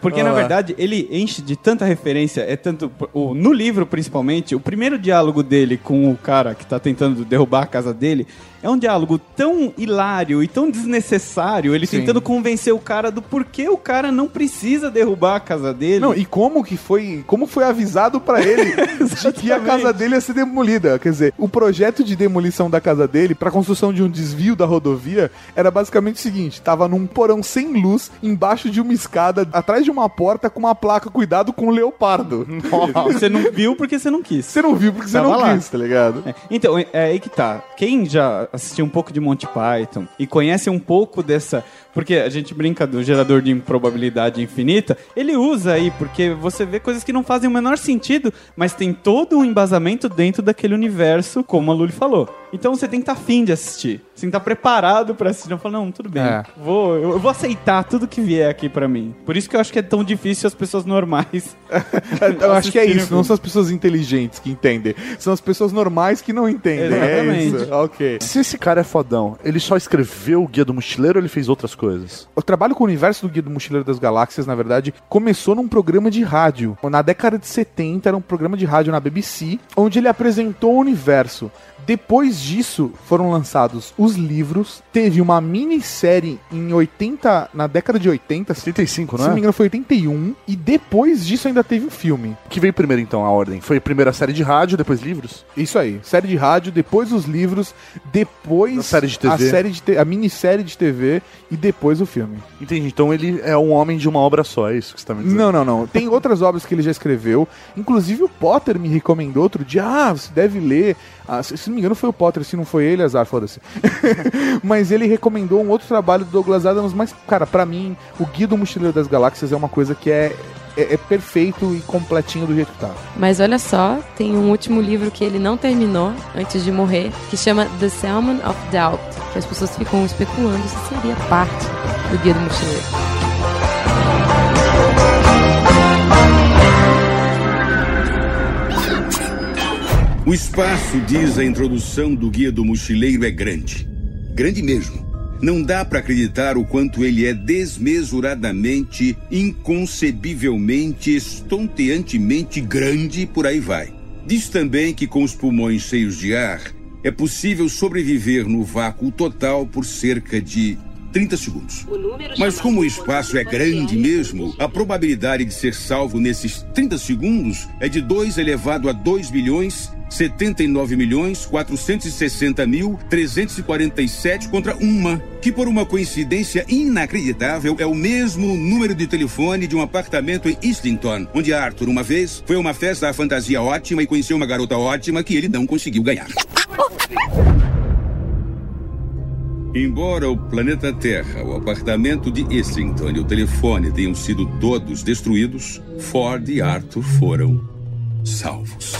Porque, na verdade, ele enche de tanta referência, é tanto. O, no livro, principalmente, o primeiro diálogo dele com o cara que tá tentando derrubar a casa dele é um diálogo tão hilário e tão desnecessário, ele Sim. tentando convencer o cara do porquê o cara não precisa derrubar a casa dele. Não, e como que foi, como foi avisado pra ele de que a casa dele ia ser demolida? Quer dizer, o projeto de demolição da casa dele pra construção de um desvio da rodovia era basicamente o seguinte: tava num porão sem luz, embaixo de uma escada, atrás de uma porta com uma placa cuidado com o leopardo. Você não viu porque você não quis. Você não viu porque você Tava não lá. quis, tá ligado? É, Então, é é aí que tá. Quem já assistiu um pouco de Monty Python e conhece um pouco dessa. Porque a gente brinca do gerador de improbabilidade infinita, ele usa aí, porque você vê coisas que não fazem o menor sentido, mas tem todo um embasamento dentro daquele universo, como a Luli falou. Então você tem que estar afim de assistir. Você tem que estar preparado pra assistir. Não falar, não, tudo bem. É. Vou, eu, eu vou aceitar tudo que vier aqui pra mim. Por isso que eu acho que é tão difícil as pessoas normais. Eu acho que é isso, não são as pessoas inteligentes que entendem, são as pessoas normais que não entendem. Exatamente. É isso. Ok. Se esse cara é fodão, ele só escreveu o Guia do Mochileiro ou ele fez outras coisas? O trabalho com o universo do Guia do Mochileiro das Galáxias, na verdade, começou num programa de rádio. Na década de 70, era um programa de rádio na BBC, onde ele apresentou o universo. Depois disso, foram lançados os livros. Teve uma minissérie em 80, na década de 80, se 75, se não não me é? engano foi 81, e depois disso ainda teve um filme. Que veio primeiro então a ordem? Foi primeiro a série de rádio, depois livros? Isso aí, série de rádio, depois os livros, depois A série de TV. a, série de te- a minissérie de TV e depois o filme. Entendi. Então ele é um homem de uma obra só, é isso que você tá me dizendo? Não, não, não. Tem outras obras que ele já escreveu. Inclusive o Potter me recomendou outro dia. Ah, você deve ler. Ah, se, se não me engano foi o Potter, se não foi ele, azar, foda-se. mas ele recomendou um outro trabalho do Douglas Adams. Mas, cara, pra mim, o Guia do Mochileiro das Galáxias é uma coisa que é, é, é perfeito e completinho do jeito que tá. Mas olha só, tem um último livro que ele não terminou antes de morrer, que chama The Salmon of Doubt, que as pessoas ficam especulando se seria parte do Guia do Mochileiro. O espaço, diz a introdução do Guia do Mochileiro, é grande. Grande mesmo. Não dá para acreditar o quanto ele é desmesuradamente, inconcebivelmente, estonteantemente grande e por aí vai. Diz também que com os pulmões cheios de ar, é possível sobreviver no vácuo total por cerca de 30 segundos. Mas como o espaço é grande mesmo, a probabilidade de ser salvo nesses 30 segundos é de 2 elevado a 2 milhões 79 milhões 460 mil 347 contra uma, que por uma coincidência inacreditável é o mesmo número de telefone de um apartamento em Islington, onde Arthur uma vez foi a uma festa à fantasia ótima e conheceu uma garota ótima que ele não conseguiu ganhar. Embora o planeta Terra, o apartamento de Islington e o telefone tenham sido todos destruídos, Ford e Arthur foram salvos.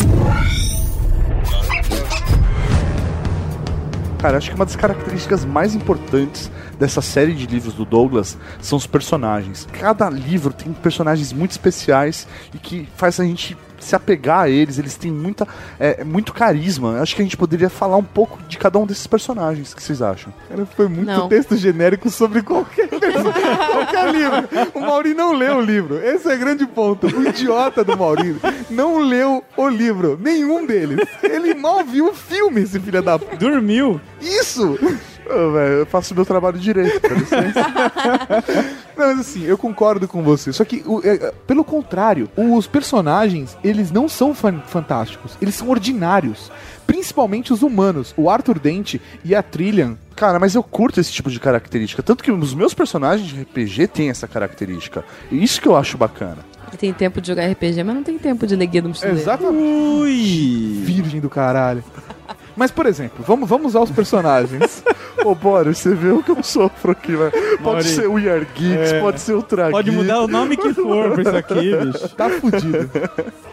Cara, acho que uma das características mais importantes dessa série de livros do Douglas são os personagens. Cada livro tem personagens muito especiais e que faz a gente se apegar a eles. Eles têm muita, é, muito carisma. Acho que a gente poderia falar um pouco de cada um desses personagens. O que vocês acham? Cara, foi muito Não. texto genérico sobre qualquer, qualquer livro. O Mauri não leu o livro. Esse é o grande ponto. O idiota do Mauri não leu o livro. Nenhum deles. Ele mal viu o filme, esse filho da... Dormiu. Isso! Ô, velho, eu faço meu trabalho direito, dá licença. Não, mas assim, eu concordo com você. Só que, o- é, é, pelo contrário, os personagens, eles não são fan- fantásticos. Eles são ordinários. Principalmente os humanos. O Arthur Dent e a Trillian. Cara, mas eu curto esse tipo de característica. Tanto que os meus personagens de RPG têm essa característica. E isso que eu acho bacana. Ele tem tempo de jogar RPG, mas não tem tempo de ler Guia do Mochileiro. Exatamente. Ui. Virgem do caralho. Mas, por exemplo, vamos, vamos usar os personagens. Ô, Boris, você vê o que eu sofro aqui, velho. Pode ser o We Are Geeks, É. pode ser o Tragui. Pode mudar o nome que for pra isso aqui, bicho. tá fudido.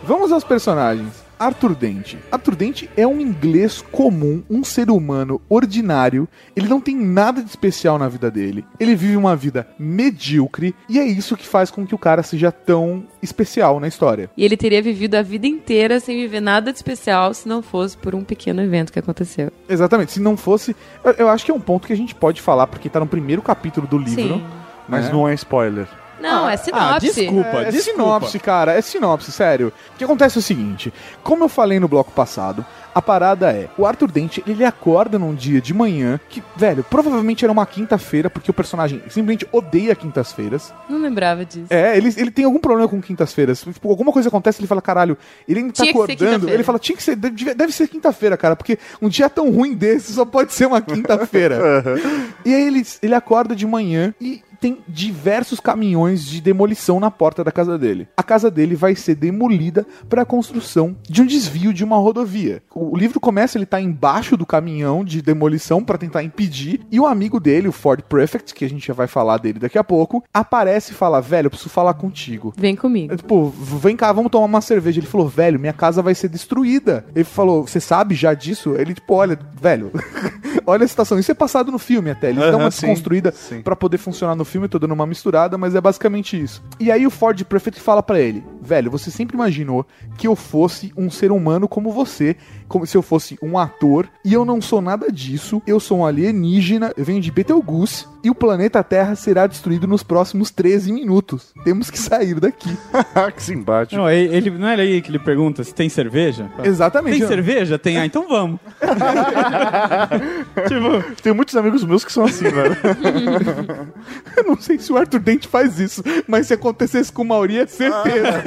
Vamos aos personagens. Arthur Dent. Arthur Dent é um inglês comum, um ser humano ordinário. Ele não tem nada de especial na vida dele. Ele vive uma vida medíocre e é isso que faz com que o cara seja tão especial na história. E ele teria vivido a vida inteira sem viver nada de especial se não fosse por um pequeno evento que aconteceu. Exatamente. Se não fosse, eu, eu acho que é um ponto que a gente pode falar porque tá no primeiro capítulo do livro. Sim. Mas né? não é spoiler. Não, é Ah, sinopse. desculpa, É, é desculpa. sinopse, cara, é sinopse, sério. O que acontece é o seguinte: como eu falei no bloco passado, a parada é: o Arthur Dent ele acorda num dia de manhã que, velho, provavelmente era uma quinta-feira, porque o personagem simplesmente odeia quintas-feiras. Não lembrava disso. É, ele, ele tem algum problema com quintas-feiras. Tipo, alguma coisa acontece, ele fala, caralho, ele ainda tá Tinha acordando. Ele fala, tinha que ser, deve, deve ser quinta-feira, cara, porque um dia tão ruim desse só pode ser uma quinta-feira. e aí ele, ele acorda de manhã e tem diversos caminhões de demolição na porta da casa dele. A casa dele vai ser demolida para a construção de um desvio de uma rodovia. O, livro começa, ele tá embaixo do caminhão de demolição para tentar impedir, e o amigo dele, o Ford Prefect, que a gente já vai falar dele daqui a pouco, aparece e fala: "Velho, eu preciso falar contigo". Vem comigo. É, Tipo, vem cá, vamos tomar uma cerveja. Ele falou, velho, minha casa vai ser destruída. Ele falou, você sabe já disso? Ele, tipo, olha, velho, olha a situação. Isso é passado no filme até. Eles dão Aham, uma sim, desconstruída pra poder funcionar no filme. Tô dando uma misturada, mas é basicamente isso. E aí o Ford Prefect fala pra ele, velho, você sempre imaginou que eu fosse um ser humano como você, como se eu fosse um ator, e eu não sou nada disso. Eu sou um alienígena, eu venho de Betelgeuse, e o planeta Terra será destruído nos próximos 13 minutos. Temos que sair daqui. que simpático. Não, ele, ele- não era aí que ele pergunta se tem cerveja? Exatamente. Tem cerveja? Tem. Ah, então vamos. tipo, Tem muitos amigos meus que são assim, velho. Eu não sei se o Arthur Dente faz isso, mas se acontecesse com o Mauri, é certeza.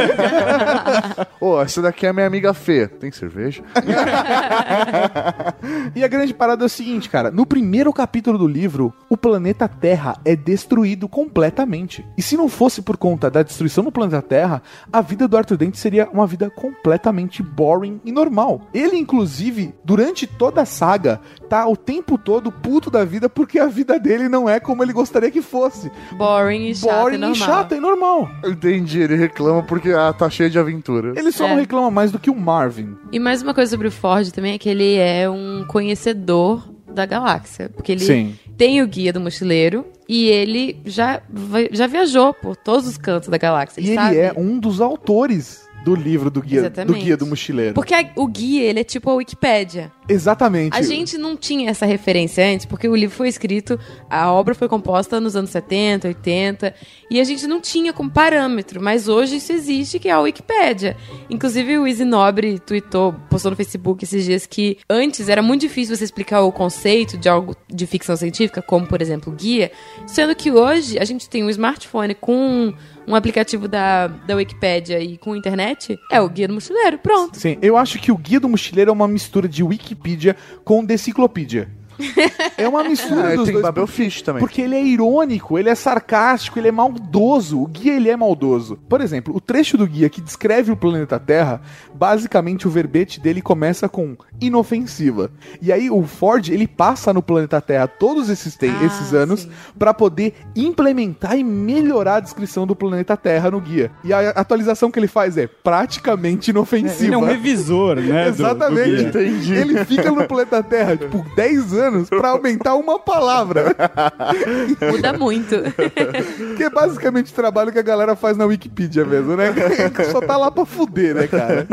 Ô, essa daqui é a minha amiga Fê. Tem cerveja? e a grande parada é o seguinte, cara. No primeiro capítulo do livro, o planeta Terra é destruído completamente. E se não fosse por conta da destruição do planeta Terra, a vida do Arthur Dente seria uma vida completamente boring e normal. Ele, inclusive, durante toda a saga, tá o tempo todo puto da vida porque a vida dele não é como ele gostaria que fosse. Boring e chato boring e normal. e chata e normal. Entendi, ele reclama porque ah, tá cheio de aventura. Ele só É. não reclama mais do que o Marvin. E mais uma coisa sobre o Ford também é que ele é um conhecedor da galáxia. Porque ele Sim. tem o guia do mochileiro e ele já, já viajou por todos os cantos da galáxia. E ele sabe? é um dos autores do livro do guia, do guia do mochileiro. Porque a- o guia, ele é tipo a Wikipédia. Exatamente. A gente não tinha essa referência antes, porque o livro foi escrito, a obra foi composta nos anos 70, 80, e a gente não tinha como parâmetro, mas hoje isso existe, que é a Wikipédia. Inclusive o Easy Nobre tweetou, postou no Facebook esses dias que antes era muito difícil você explicar o conceito de algo de ficção científica, como por exemplo o guia, sendo que hoje a gente tem um smartphone com um aplicativo da, da Wikipédia e com internet, é o guia do mochileiro, pronto. Sim, eu acho que o Guia do Mochileiro é uma mistura de Wikipedia com Deciclopédia. É uma mistura Ah, dos tem dois. Babelfish também. Porque ele é irônico, ele é sarcástico, ele é maldoso. O guia ele é maldoso. Por exemplo, o trecho do guia que descreve o planeta Terra, basicamente o verbete dele começa com inofensiva. E aí o Ford ele passa no planeta Terra todos esses, Ah, esses anos pra poder implementar e melhorar a descrição do planeta Terra no guia. E a atualização que ele faz é praticamente inofensiva. ele é um revisor, né? do- do Exatamente. guia. Entendi. Ele fica no planeta Terra, tipo, 10 anos pra aumentar uma palavra. Muda muito. Que é basicamente o trabalho que a galera faz na Wikipedia mesmo, né? Só tá lá pra fuder, né, cara?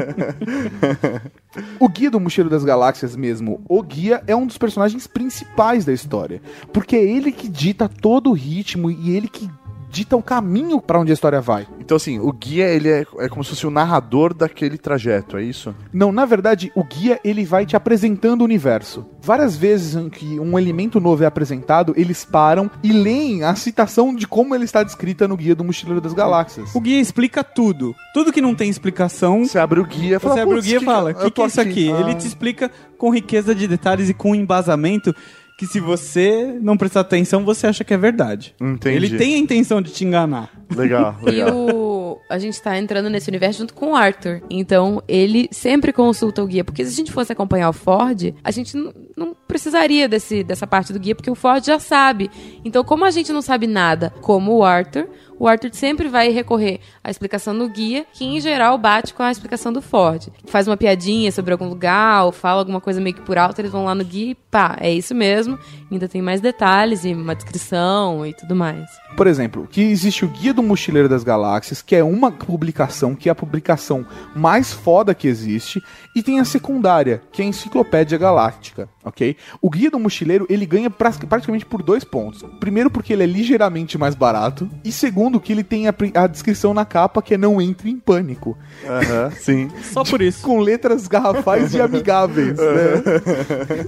O Guia do Mochileiro das Galáxias mesmo, o Guia é um dos personagens principais da história. Porque é ele que dita todo o ritmo e ele que dita o caminho pra onde a história vai. Então, assim, o guia, ele é, é como se fosse o narrador daquele trajeto, é isso? Não, na verdade, o guia ele vai te apresentando o universo. Várias vezes em que um elemento novo é apresentado, eles param e leem a citação de como ele está descrita no Guia do Mochileiro das Galáxias. O guia explica tudo. Tudo que não tem explicação, Você abre o guia e fala, você abre o "Putz, guia e que- fala: o que, que tô é isso aqui? Ah. Ele te explica com riqueza de detalhes e com embasamento que se você não prestar atenção, você acha que é verdade. Entendi. Ele tem a intenção de te enganar. Legal, E legal. o... a gente tá entrando nesse universo junto com o Arthur. Então, ele sempre consulta o guia. Porque se a gente fosse acompanhar o Ford, a gente não precisaria desse, dessa parte do guia, porque o Ford já sabe. Então, como a gente não sabe nada como o Arthur, o Arthur sempre vai recorrer à explicação do guia, que em geral bate com a explicação do Ford. Faz uma piadinha sobre algum lugar, ou fala alguma coisa meio que por alto, eles vão lá no guia e pá, é isso mesmo. Ainda tem mais detalhes e uma descrição e tudo mais. Por exemplo, que existe o Guia do Mochileiro das Galáxias, que é uma publicação, que é a publicação mais foda que existe, e tem a secundária, que é a Enciclopédia Galáctica, ok? O Guia do Mochileiro, ele ganha praticamente por dois pontos. Primeiro, porque ele é ligeiramente mais barato, e segundo, que ele tem a, a descrição na capa que é não entre em pânico. Aham, sim. Só por isso. Com letras garrafais e amigáveis, né?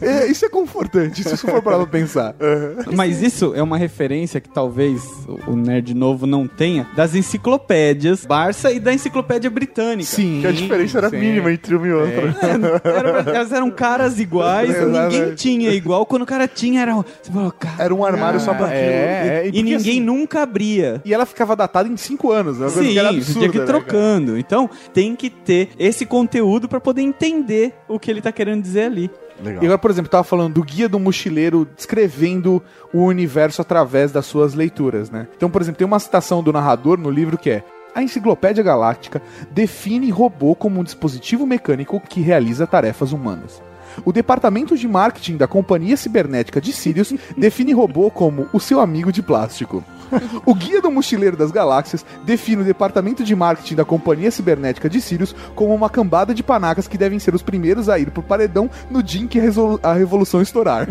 É, isso é confortante, se você for parar pra pensar. Mas isso é uma referência que talvez o nerd novo não tenha das enciclopédias Barça e da enciclopédia britânica. Sim. Que a diferença era sim. mínima entre uma e outra. Era- elas eram caras iguais, ninguém tinha igual. Quando o cara tinha, era. Você falou, cara. Era um armário só pra aquilo. É, é, e, porque, ninguém assim, nunca abria. E ela ficava datada em 5 anos. Uma coisa Sim, que era você absurda, tinha que ir né, trocando. então, tem que ter esse conteúdo pra poder entender o que ele tá querendo dizer ali. Legal. E agora, por exemplo, tava falando do guia do mochileiro descrevendo o universo através das suas leituras, né? Então, por exemplo, tem uma citação do narrador no livro que é a Enciclopédia Galáctica define robô como um dispositivo mecânico que realiza tarefas humanas. O departamento de marketing da Companhia Cibernética de Sirius define robô como o seu amigo de plástico. O Guia do Mochileiro das Galáxias define o departamento de marketing da Companhia Cibernética de Sirius como uma cambada de panacas que devem ser os primeiros a ir pro paredão no dia em que a revolução estourar.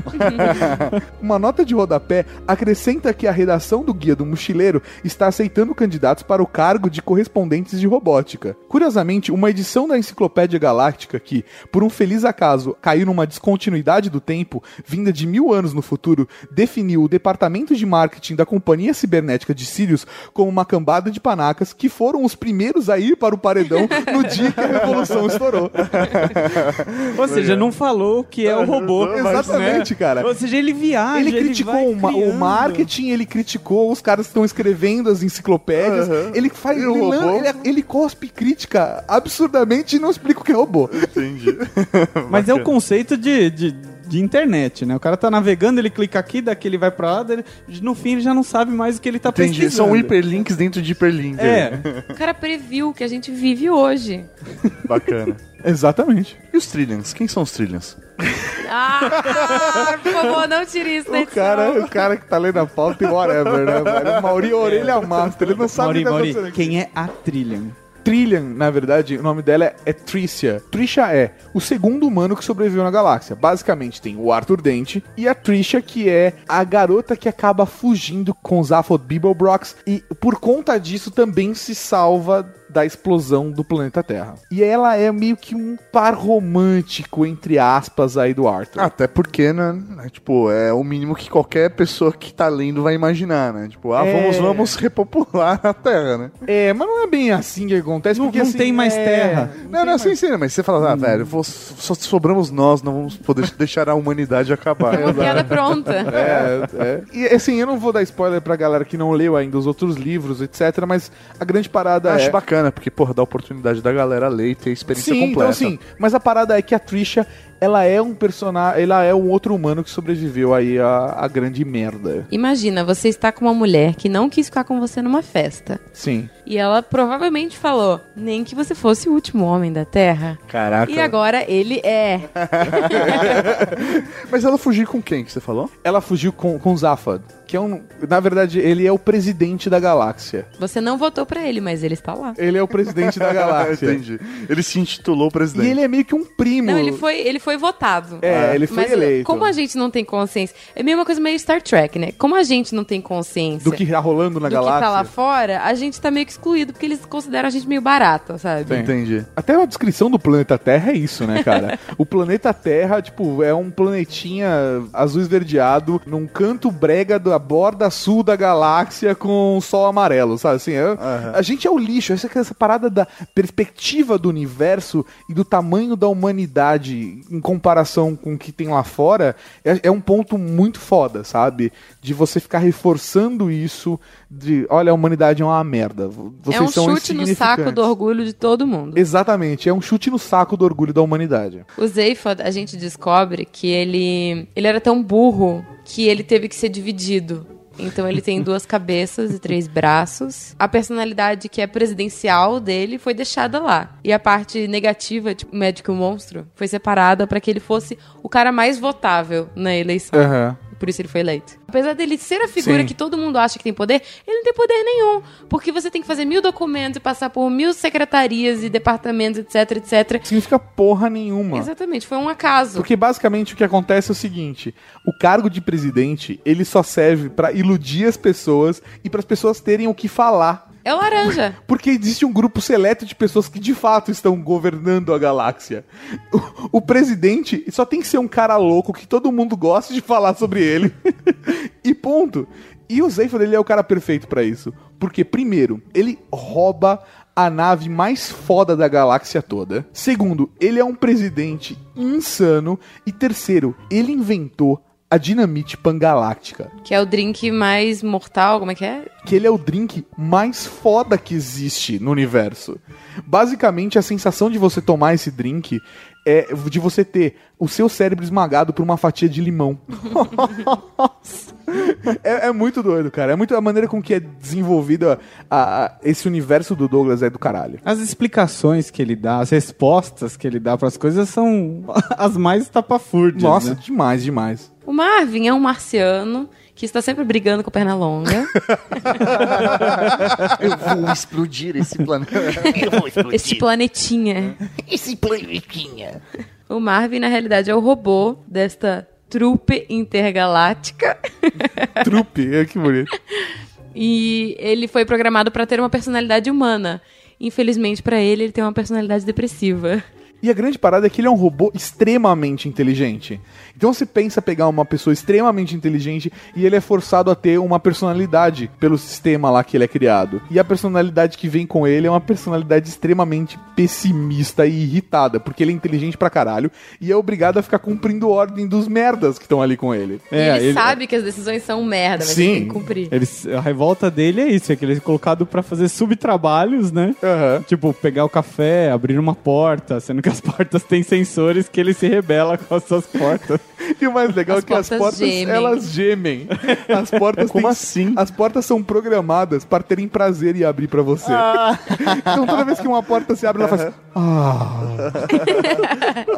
uma nota de rodapé acrescenta que a redação do Guia do Mochileiro está aceitando candidatos para o cargo de correspondentes de robótica. Curiosamente, uma edição da Enciclopédia Galáctica que, por um feliz acaso, caiu numa descontinuidade do tempo, vinda de mil anos no futuro, definiu o departamento de marketing da Companhia Cibernética de Sirius como uma cambada de panacas que foram os primeiros a ir para o paredão no dia que a revolução estourou. Ou seja, não falou o que é o robô. Exatamente, né? cara. Ou seja, ele viaja. ele criticou vai o, marketing, ele criticou os caras que estão escrevendo as enciclopédias. Ele faz. Ele, lan- robô? ele, ele cospe crítica absurdamente e não explica o que é robô. Entendi. Mas é o conceito de, de, de internet, né? O cara tá navegando, ele clica aqui, daqui ele vai pra lá, daí, no fim ele já não sabe mais o que ele tá Entendi. pesquisando. São hiperlinks dentro de hiperlink. É. O cara previu o que a gente vive hoje. Bacana. Exatamente. E os Trillians? Quem são os Trillians? Ah, por favor, não tire isso da O edição. cara, o cara que tá lendo a pauta e whatever, né, velho? Mauri Orelha Master, ele não sabe o Mauri, que tá Mauri, acontecendo aqui. quem é a Trillian? Trillian, na verdade, o nome dela é, é Tricia. Trisha é o segundo humano que sobreviveu na galáxia. Basicamente tem o Arthur Dente e a Trisha, que é a garota que acaba fugindo com Zaphod Beeblebrox e por conta disso também se salva da explosão do planeta Terra. E ela é meio que um par romântico, entre aspas, aí do Arthur. Até porque, né? é, Tipo, é o mínimo que qualquer pessoa que tá lendo vai imaginar, né? Tipo, ah, É. vamos, vamos repopular a Terra, né? É, mas não é bem assim que acontece, Não- porque não assim, tem mais é- terra. Não, não, sim, sim, mas você fala, ah, velho, vou- só sobramos nós, não vamos poder deixar a humanidade acabar. Uma piada pronta. É, é. E assim, eu não vou dar spoiler pra galera que não leu ainda os outros livros, etc. Mas a grande parada Eu é. acho bacana, porque, porra, dá oportunidade da galera ler e ter experiência Sim, completa. então assim, mas a parada é que a Trisha, ela é um personagem, ela é um outro humano que sobreviveu aí à, à grande merda. Imagina, você está com uma mulher que não quis ficar com você numa festa. Sim. E ela provavelmente falou, nem que você fosse o último homem da Terra. Caraca. E agora ele é. Mas ela fugiu com quem que você falou? Ela fugiu com, com Zaphod, que é um. Na verdade, ele é o presidente da galáxia. Você não votou pra ele, mas ele está lá. Ele é o presidente da galáxia. Entendi. Ele se intitulou presidente. E ele é meio que um primo. Não, ele foi, ele foi votado. É, ele foi Mas eleito. como a gente não tem consciência, é a mesma coisa meio Star Trek, né? Como a gente não tem consciência Do que tá rolando na do galáxia. que tá lá fora, a gente tá meio que excluído, porque eles consideram a gente meio barata, sabe? Sim. Entendi. Até a descrição do planeta Terra é isso, né, cara? o planeta Terra, tipo, é um planetinha azul esverdeado num canto brega da borda sul da galáxia com sol amarelo, sabe? Assim, é- a gente é o lixo. Essa, essa parada da perspectiva do universo e do tamanho da humanidade em comparação com o que tem lá fora é, é um ponto muito foda, sabe? De você ficar reforçando isso de, olha, a humanidade é uma merda. Vocês é um são chute no saco do orgulho de todo mundo. Exatamente, é um chute no saco do orgulho da humanidade. O Zephod, a gente descobre que ele, ele era tão burro que ele teve que ser dividido. Então ele tem duas cabeças e três braços. A personalidade que é presidencial dele foi deixada lá. E a parte negativa, tipo, médico monstro, foi separada para que ele fosse o cara mais votável na eleição. Aham. Por isso ele foi eleito. Apesar dele ser a figura Sim. que todo mundo acha que tem poder, ele não tem poder nenhum. Porque você tem que fazer mil documentos e passar por mil secretarias e departamentos, etc, etc. Significa porra nenhuma. Exatamente, foi um acaso. Porque basicamente o que acontece é o seguinte: o cargo de presidente ele só serve pra iludir as pessoas e para as pessoas terem o que falar. É o laranja. Porque existe um grupo seleto de pessoas que de fato estão governando a galáxia. O, o presidente só tem que ser um cara louco que todo mundo gosta de falar sobre ele. e ponto. E o Zephod, ele é o cara perfeito pra isso. Porque, primeiro, ele rouba a nave mais foda da galáxia toda. Segundo, ele é um presidente insano. E terceiro, ele inventou a dinamite pangaláctica Que é o drink mais mortal, como é que é? que ele é o drink mais foda que existe no universo. Basicamente, a sensação de você tomar esse drink é de você ter o seu cérebro esmagado por uma fatia de limão. Nossa. é, é muito doido, cara. É muito a maneira com que é desenvolvido a- a- esse universo do Douglas é do caralho. As explicações que ele dá, as respostas que ele dá pras coisas são as mais tapafúrdias. Nossa, né? demais, demais. O Marvin é um marciano que está sempre brigando com a perna longa. Eu vou explodir esse planeta. Eu vou explodir Este planetinha. esse planetinha. O Marvin, na realidade, é o robô desta trupe intergaláctica. Trupe, é que bonito. E ele foi programado para ter uma personalidade humana. Infelizmente, para ele, ele tem uma personalidade depressiva. E a grande parada é que ele é um robô extremamente inteligente. Então você pensa pegar uma pessoa extremamente inteligente e ele é forçado a ter uma personalidade pelo sistema lá que ele é criado. E a personalidade que vem com ele é uma personalidade extremamente pessimista e irritada, porque ele é inteligente pra caralho e é obrigado a ficar cumprindo ordem dos merdas que estão ali com ele. E ele, sabe que as decisões são merda, mas Sim. ele tem que cumprir. Ele, a revolta dele é isso, é que ele é colocado pra fazer subtrabalhos, né? Aham. Tipo, pegar o café, abrir uma porta, sendo que as portas têm sensores que ele se rebela com as suas portas. E o mais legal As é que as portas gemem. elas gemem. As portas Como têm- assim? As portas são programadas para terem prazer em abrir pra você. então toda vez que uma porta se abre, ela faz. Ah,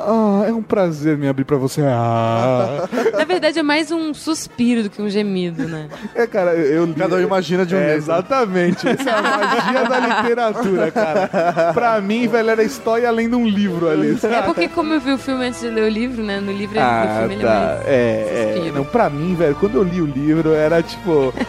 ah, é um prazer me abrir pra você. Ah. Na verdade, é mais um suspiro do que um gemido, né? É, cara, eu. Cada um imagina de um é, jeito. Exatamente. Essa é a magia da literatura, cara. Pra mim, velho, era história além de um livro ali. É porque, como eu vi o filme antes de ler o livro, né? No livro, no Ah, filme ele é tá. mais. É, é. Não, pra mim, velho, quando eu li o livro, era tipo.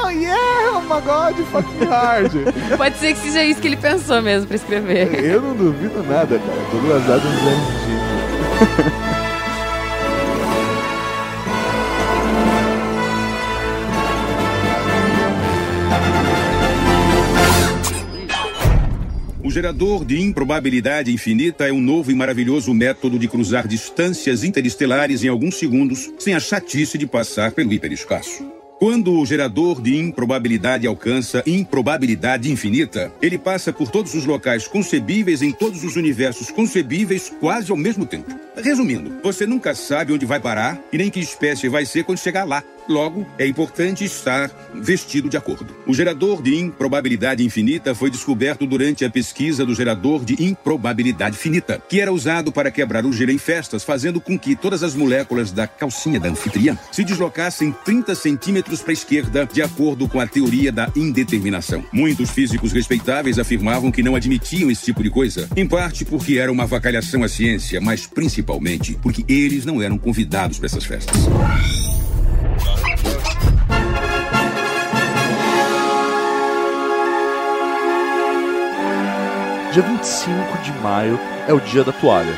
Oh, yeah, oh my god, fucking hard. Pode ser que seja isso que ele pensou mesmo pra escrever. Eu não duvido nada, cara. Douglas Adams é um gênio. gerador de improbabilidade infinita é um novo e maravilhoso método de cruzar distâncias interestelares em alguns segundos sem a chatice de passar pelo hiperespaço. Quando o gerador de improbabilidade alcança improbabilidade infinita, ele passa por todos os locais concebíveis em todos os universos concebíveis quase ao mesmo tempo. Resumindo, você nunca sabe onde vai parar e nem que espécie vai ser quando chegar lá. Logo, é importante estar vestido de acordo. O gerador de improbabilidade infinita foi descoberto durante a pesquisa do gerador de improbabilidade finita, que era usado para quebrar o gelo em festas, fazendo com que todas as moléculas da calcinha da anfitriã se deslocassem 30 centímetros para a esquerda, de acordo com a teoria da indeterminação. Muitos físicos respeitáveis afirmavam que não admitiam esse tipo de coisa, em parte porque era uma avacalhação à ciência, mas principalmente porque eles não eram convidados para essas festas. Dia 25 de maio é o dia da toalha.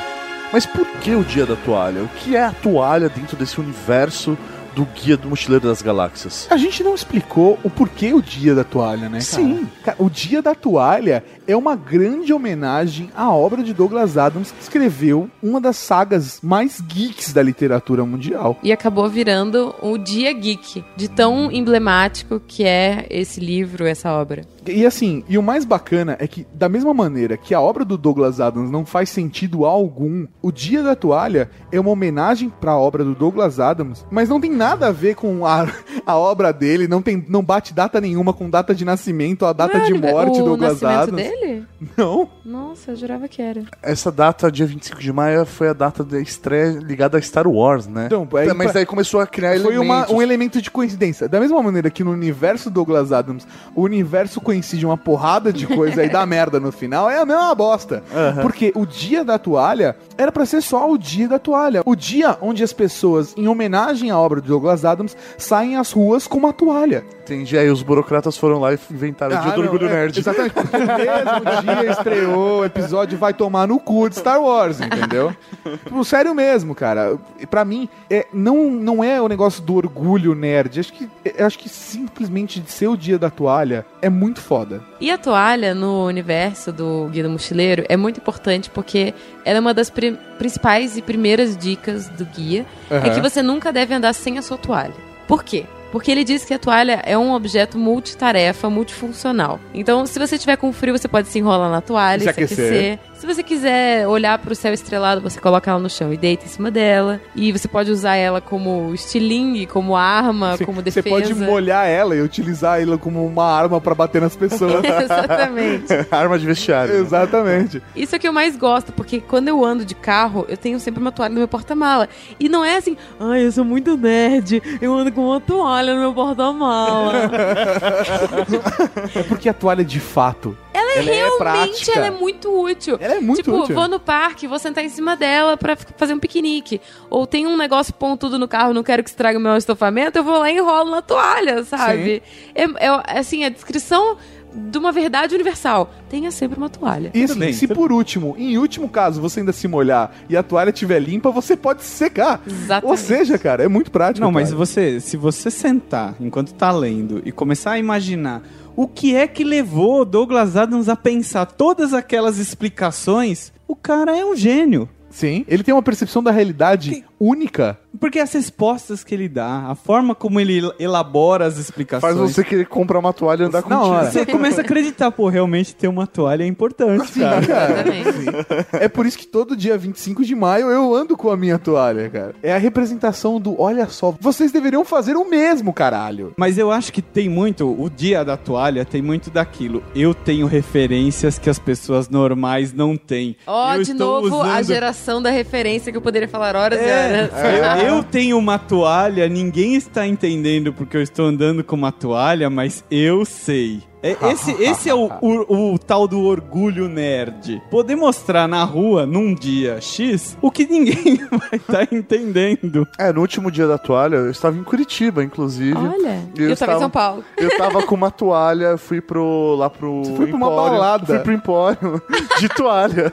Mas por que o dia da toalha? O que é a toalha dentro desse universo do Guia do Mochileiro das Galáxias? A gente não explicou o porquê o dia da toalha, né? cara? Sim. Cara, o dia da toalha é uma grande homenagem à obra de Douglas Adams, que escreveu uma das sagas mais geeks da literatura mundial. E acabou virando o Dia Geek, de tão emblemático que é esse livro, essa obra. E assim, e o mais bacana é que, da mesma maneira que a obra do Douglas Adams não faz sentido algum, o Dia da Toalha é uma homenagem pra obra do Douglas Adams, mas não tem nada a ver com a, a obra dele, não, tem, não bate data nenhuma com data de nascimento, a data Não de morte do o Douglas nascimento Adams. dele? Não. Nossa, eu jurava que era. Essa data, dia 25 de maio, foi a data da estreia ligada a Star Wars, né? Então, aí Mas pra- daí começou a criar Foi uma- elementos. um elemento de coincidência. Da mesma maneira que no universo Douglas Adams, o universo coincide uma porrada de coisa e dá merda no final, é a mesma bosta. Porque o dia da toalha era pra ser só o dia da toalha. O dia onde as pessoas, em homenagem à obra de Douglas Adams, saem às ruas com uma toalha. Entendi. Aí os burocratas foram lá e inventaram o dia Ah, do orgulho é, nerd. Exatamente, no mesmo dia estreou o episódio Vai Tomar no Cu de Star Wars, entendeu? tipo, sério mesmo, cara. E Pra mim, é, não, não é o negócio do orgulho nerd. Acho que, eu acho que simplesmente de ser o dia da toalha é muito foda. E a toalha no universo do Guia do Mochileiro é muito importante porque ela é uma das pri- principais e primeiras dicas do guia. É Aham. que você nunca deve andar sem a sua toalha. Por quê? Porque ele diz que a toalha é um objeto multitarefa, multifuncional. Então, se você tiver com frio, você pode se enrolar na toalha, Se se aquecer. aquecer. Se você quiser olhar para o céu estrelado, você coloca ela no chão e deita em cima dela. E você pode usar ela como estilingue, como arma, Você- como Você defesa. pode molhar ela e utilizar ela como uma arma pra bater nas pessoas. Exatamente. Arma de vestiário. né? Exatamente. Isso é o que eu mais gosto, porque quando eu ando de carro, eu tenho sempre uma toalha no meu porta-mala. E não é assim, ai, eu sou muito nerd, eu ando com uma toalha no meu porta-mala. É porque a toalha, de fato, ela é Ela é realmente, prática. ela é muito útil. ela é muito tipo, útil. vou no parque, vou sentar em cima dela pra f- fazer um piquenique. Ou tem um negócio pontudo no carro, não quero que estrague o meu estofamento, eu vou lá e enrolo na toalha, sabe? É, é, assim, a descrição de uma verdade universal. Tenha sempre uma toalha. E assim, bem, se por último, em último caso, você ainda se molhar e a toalha estiver limpa, você pode secar. Exatamente. Ou seja, cara, é muito prático. Não, mas você, se você sentar enquanto tá lendo e começar a imaginar o que é que levou o Douglas Adams a pensar todas aquelas explicações, o cara é um gênio. Sim, ele tem uma percepção da realidade única. Porque as respostas que ele dá, a forma como ele elabora as explicações. Faz você querer comprar uma toalha e andar hora. Você começa a acreditar, pô, realmente ter uma toalha é importante, cara. Exatamente. É por isso que todo dia 25 de maio eu ando com a minha toalha, cara. É a representação do, olha só, vocês deveriam fazer o mesmo, caralho. Mas eu acho que tem muito, o dia da toalha tem muito daquilo. Eu tenho referências que as pessoas normais não têm. Ó, eu de estou novo, a usando- geração da referência que eu poderia falar horas e É, eu, eu tenho uma toalha, ninguém está entendendo porque eu estou andando com uma toalha, mas eu sei. É, esse, esse é o, o- o tal do orgulho nerd. Poder mostrar na rua, num dia X, o que ninguém vai estar entendendo. É, no último dia da toalha, eu estava em Curitiba, inclusive. Olha, E eu, tava em São Paulo. Eu tava com uma toalha, fui pro. lá pro. Você foi pra uma Empório, balada. Fui pro Empório de toalha.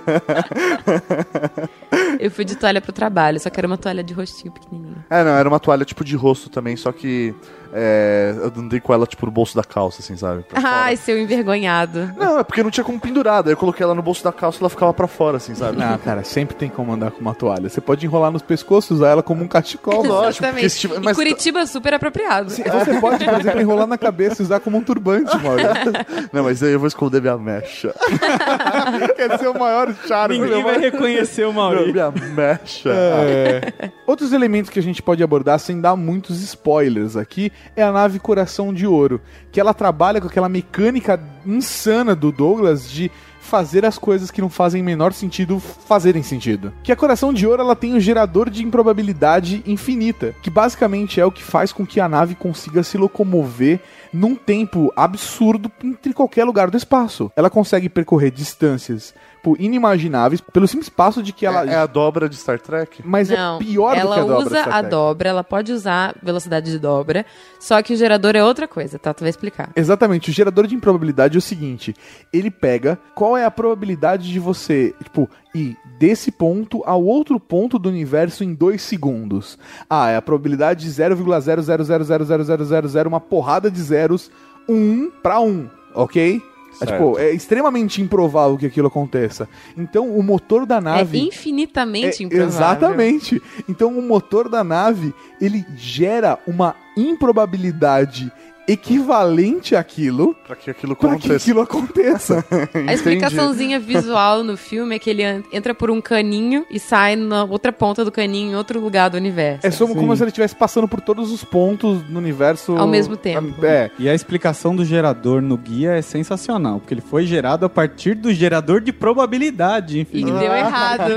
Eu fui de toalha pro trabalho, só que era uma toalha de rostinho pequenininho. É, não, era uma toalha tipo de rosto também, só que é, eu andei com ela tipo no bolso da calça, assim, sabe? Pra fora. Ai, seu envergonhado. Não, é porque não tinha como pendurar, daí eu coloquei ela no bolso da calça e ela ficava pra fora, assim, sabe? Ah, cara, sempre tem como andar com uma toalha. Você pode enrolar nos pescoços, usar ela como um cachecol. lógico, Exatamente. porque se tiver- E mas- Curitiba é super apropriado. Você pode, por exemplo, enrolar na cabeça e usar como um turbante, Mauro. Não, mas aí eu vou esconder minha mecha. Quer ser o maior charme. Ninguém vai reconhecer o Maurício. minha mecha. É. Outros elementos que a gente pode abordar sem dar muitos spoilers aqui é a nave Coração de Ouro, que ela trabalha com aquela mecânica insana do Douglas de fazer as coisas que não fazem menor sentido fazerem sentido. Que a Coração de Ouro ela tem um gerador de improbabilidade infinita, que basicamente é o que faz com que a nave consiga se locomover num tempo absurdo entre qualquer lugar do espaço. Ela consegue percorrer distâncias pô, inimagináveis pelo simples passo de que ela É, é a dobra de Star Trek? mas Não, é pior do ela que a dobra. usa Star a dobra, ela pode usar velocidade de dobra, só que o gerador é outra coisa, tá? Tu vai explicar. Exatamente, o gerador de improbabilidade é o seguinte: ele pega qual é a probabilidade de você, tipo, ir desse ponto ao outro ponto do universo em dois segundos. Ah, é a probabilidade de 0,000000000, uma porrada de zeros, 1 para 1, ok? É, tipo, é extremamente improvável que aquilo aconteça. Então, o motor da nave. É infinitamente É, improvável. Exatamente. Então o motor da nave, ele gera uma improbabilidade equivalente àquilo Pra que aquilo para que aconteça. aquilo aconteça. A explicaçãozinha visual no filme é que ele entra por um caninho e sai na outra ponta do caninho em outro lugar do universo. É só como se ele estivesse passando por todos os pontos no universo Ao mesmo tempo. É. E a explicação do gerador no guia é sensacional, porque ele foi gerado a partir do gerador de probabilidade E infinita. deu errado.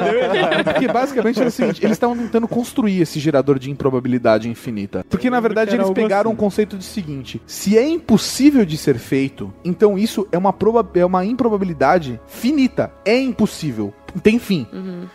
Porque basicamente era o seguinte, eles estavam tentando construir esse gerador de improbabilidade infinita. Porque na verdade que eles pegaram assim. um conceito de seguinte: se é impossível de ser feito, então isso é uma, proba é uma improbabilidade finita. É impossível. Tem fim.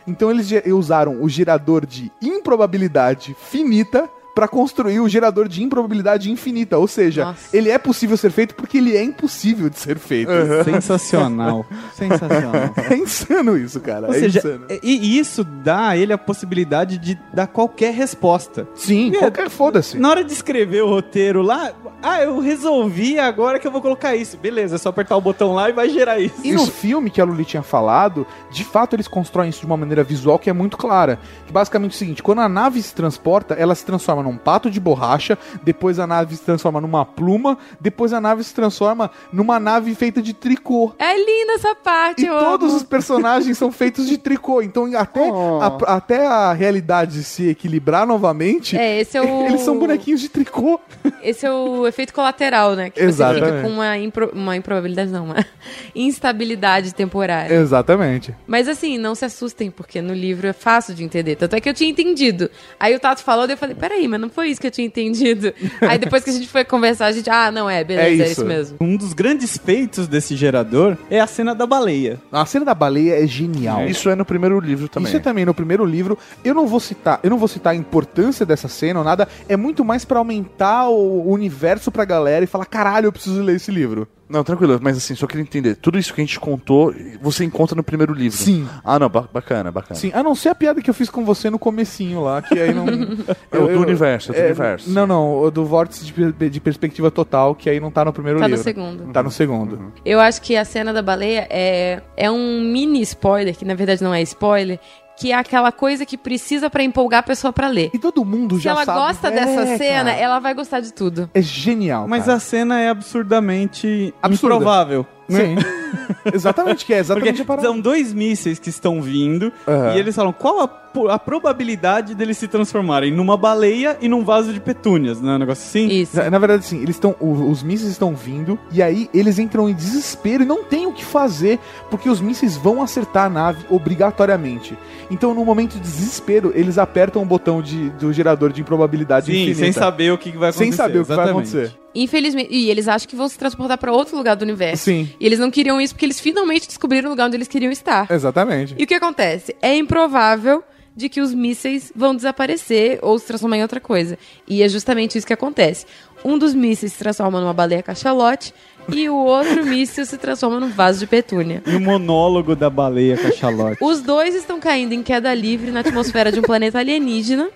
Então eles usaram o gerador de improbabilidade finita pra construir o gerador de improbabilidade infinita. Ou seja, Nossa. ele é possível ser feito porque ele é impossível de ser feito. Sensacional. Sensacional. É insano isso, cara. Ou é seja, insano. e e isso dá a ele a possibilidade de dar qualquer resposta. Sim, É, qualquer foda-se. Na hora de escrever o roteiro lá, ah, eu resolvi agora que eu vou colocar isso. Beleza, é só apertar o botão lá e vai gerar isso. E no filme que a Luli tinha falado, de fato eles constroem isso de uma maneira visual que é muito clara. Que basicamente é o seguinte: quando a nave se transporta, ela se transforma num pato de borracha, depois a nave se transforma numa pluma, depois a nave se transforma numa nave feita de tricô. É linda essa parte, E eu todos amo. os personagens são feitos de tricô. Então, até, Oh. a, até a realidade se equilibrar novamente, É, esse é o... eles são bonequinhos de tricô. Esse é o efeito colateral, né? Que você Exatamente. fica com uma, impro... uma improbabilidade, não, uma instabilidade temporária. Exatamente. Mas assim, não se assustem, porque no livro é fácil de entender. Tanto é que eu tinha entendido. Aí o Tato falou, daí eu falei, peraí, mas não foi isso que eu tinha entendido. Aí depois que a gente foi conversar, a gente, ah, não é, beleza, É é isso. isso, mesmo. Um dos grandes feitos desse gerador é a cena da baleia. A cena da baleia é genial. Isso é no primeiro livro também. Isso é também no primeiro livro. Eu não vou citar, eu não vou citar a importância dessa cena ou nada. É muito mais pra aumentar o universo pra galera e falar, caralho, eu preciso ler esse livro. Não, tranquilo, mas assim, só queria entender. Tudo isso que a gente contou, você encontra no primeiro livro. Sim. Ah, não, ba- bacana, bacana. Sim, a não ser a piada que eu fiz com você no comecinho lá, que aí não. É o do universo, é do universo. Não, não, o do vórtice de, de perspectiva total, que aí não tá no primeiro Tá no livro. segundo. Tá no segundo. Eu acho que a cena da baleia é, é um mini spoiler, que na verdade não é spoiler, que é aquela coisa que precisa pra empolgar a pessoa pra ler. E todo mundo Se já ela sabe. gosta É, dessa cena, cara. ela vai gostar de tudo. É genial. Mas cara. a cena é absurdamente Absurda. improvável. né? Sim. exatamente, que é exatamente Porque a parada. são dois mísseis que estão vindo Aham. e eles falam qual a, a probabilidade deles se transformarem numa baleia e num vaso de petúnias, não é um negócio assim? Isso. Na, na verdade, sim, eles estão. Os mísseis estão vindo e aí eles entram em desespero e não tem o que fazer, porque os mísseis vão acertar a nave obrigatoriamente. Então, no momento de desespero, eles apertam o botão de, do gerador de improbabilidade Sim, infinita. sem saber o que vai acontecer. Sem saber o que vai exatamente. acontecer. Infelizmente. E eles acham que vão se transportar pra outro lugar do universo. Sim, E eles não queriam isso porque eles finalmente descobriram o lugar onde eles queriam estar. exatamente. E o que acontece? É improvável de que os mísseis vão desaparecer ou se transformar em outra coisa. E é justamente isso que acontece. Um dos mísseis se transforma numa baleia cachalote e o outro míssil se transforma num vaso de petúnia. E o monólogo da baleia cachalote. Os dois estão caindo em queda livre na atmosfera de um planeta alienígena.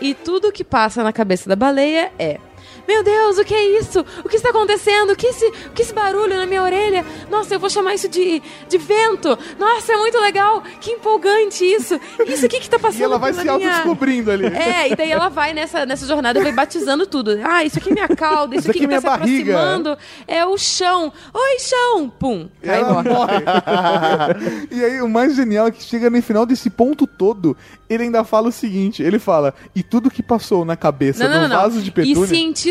E tudo que passa na cabeça da baleia é: Meu Deus, o que é isso? O que está acontecendo? O que esse, o que esse barulho na minha orelha? Nossa, eu vou chamar isso de, de vento. Nossa, é muito legal. Que empolgante isso. Isso aqui que está passando E ela vai se minha... autodescobrindo ali. É, e daí ela vai nessa, nessa jornada, vai batizando tudo. Ah, isso aqui é minha cauda, isso, Isso aqui aqui, é que tá minha se barriga. aproximando é o chão. Oi, chão! Pum, E e ela morre. morre. e aí, o mais genial é que chega no final desse ponto todo, ele ainda fala o seguinte: ele fala, e tudo que passou na cabeça Não, não, do não, não. vaso de E petúnia.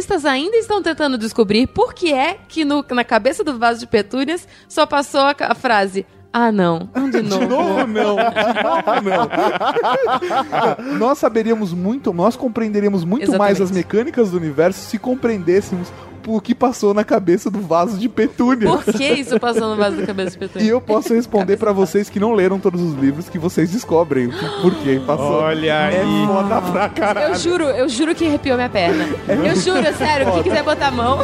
Cientistas ainda estão tentando descobrir por que é que no- na cabeça do vaso de petúnias só passou a, a frase Ah, não. De novo. De novo não, de novo não. nós saberíamos muito, nós compreenderíamos muito mais Exatamente. as mecânicas do universo se compreendêssemos o que passou na cabeça do vaso de petúnia. Por que isso passou no vaso da cabeça de petúnia? E eu posso responder pra vocês que não leram todos os livros que vocês descobrem o que- por que passou. Olha é aí. foda pra caralho. Eu juro, eu juro que arrepiou minha perna. Eu juro, sério, quem quiser botar a mão.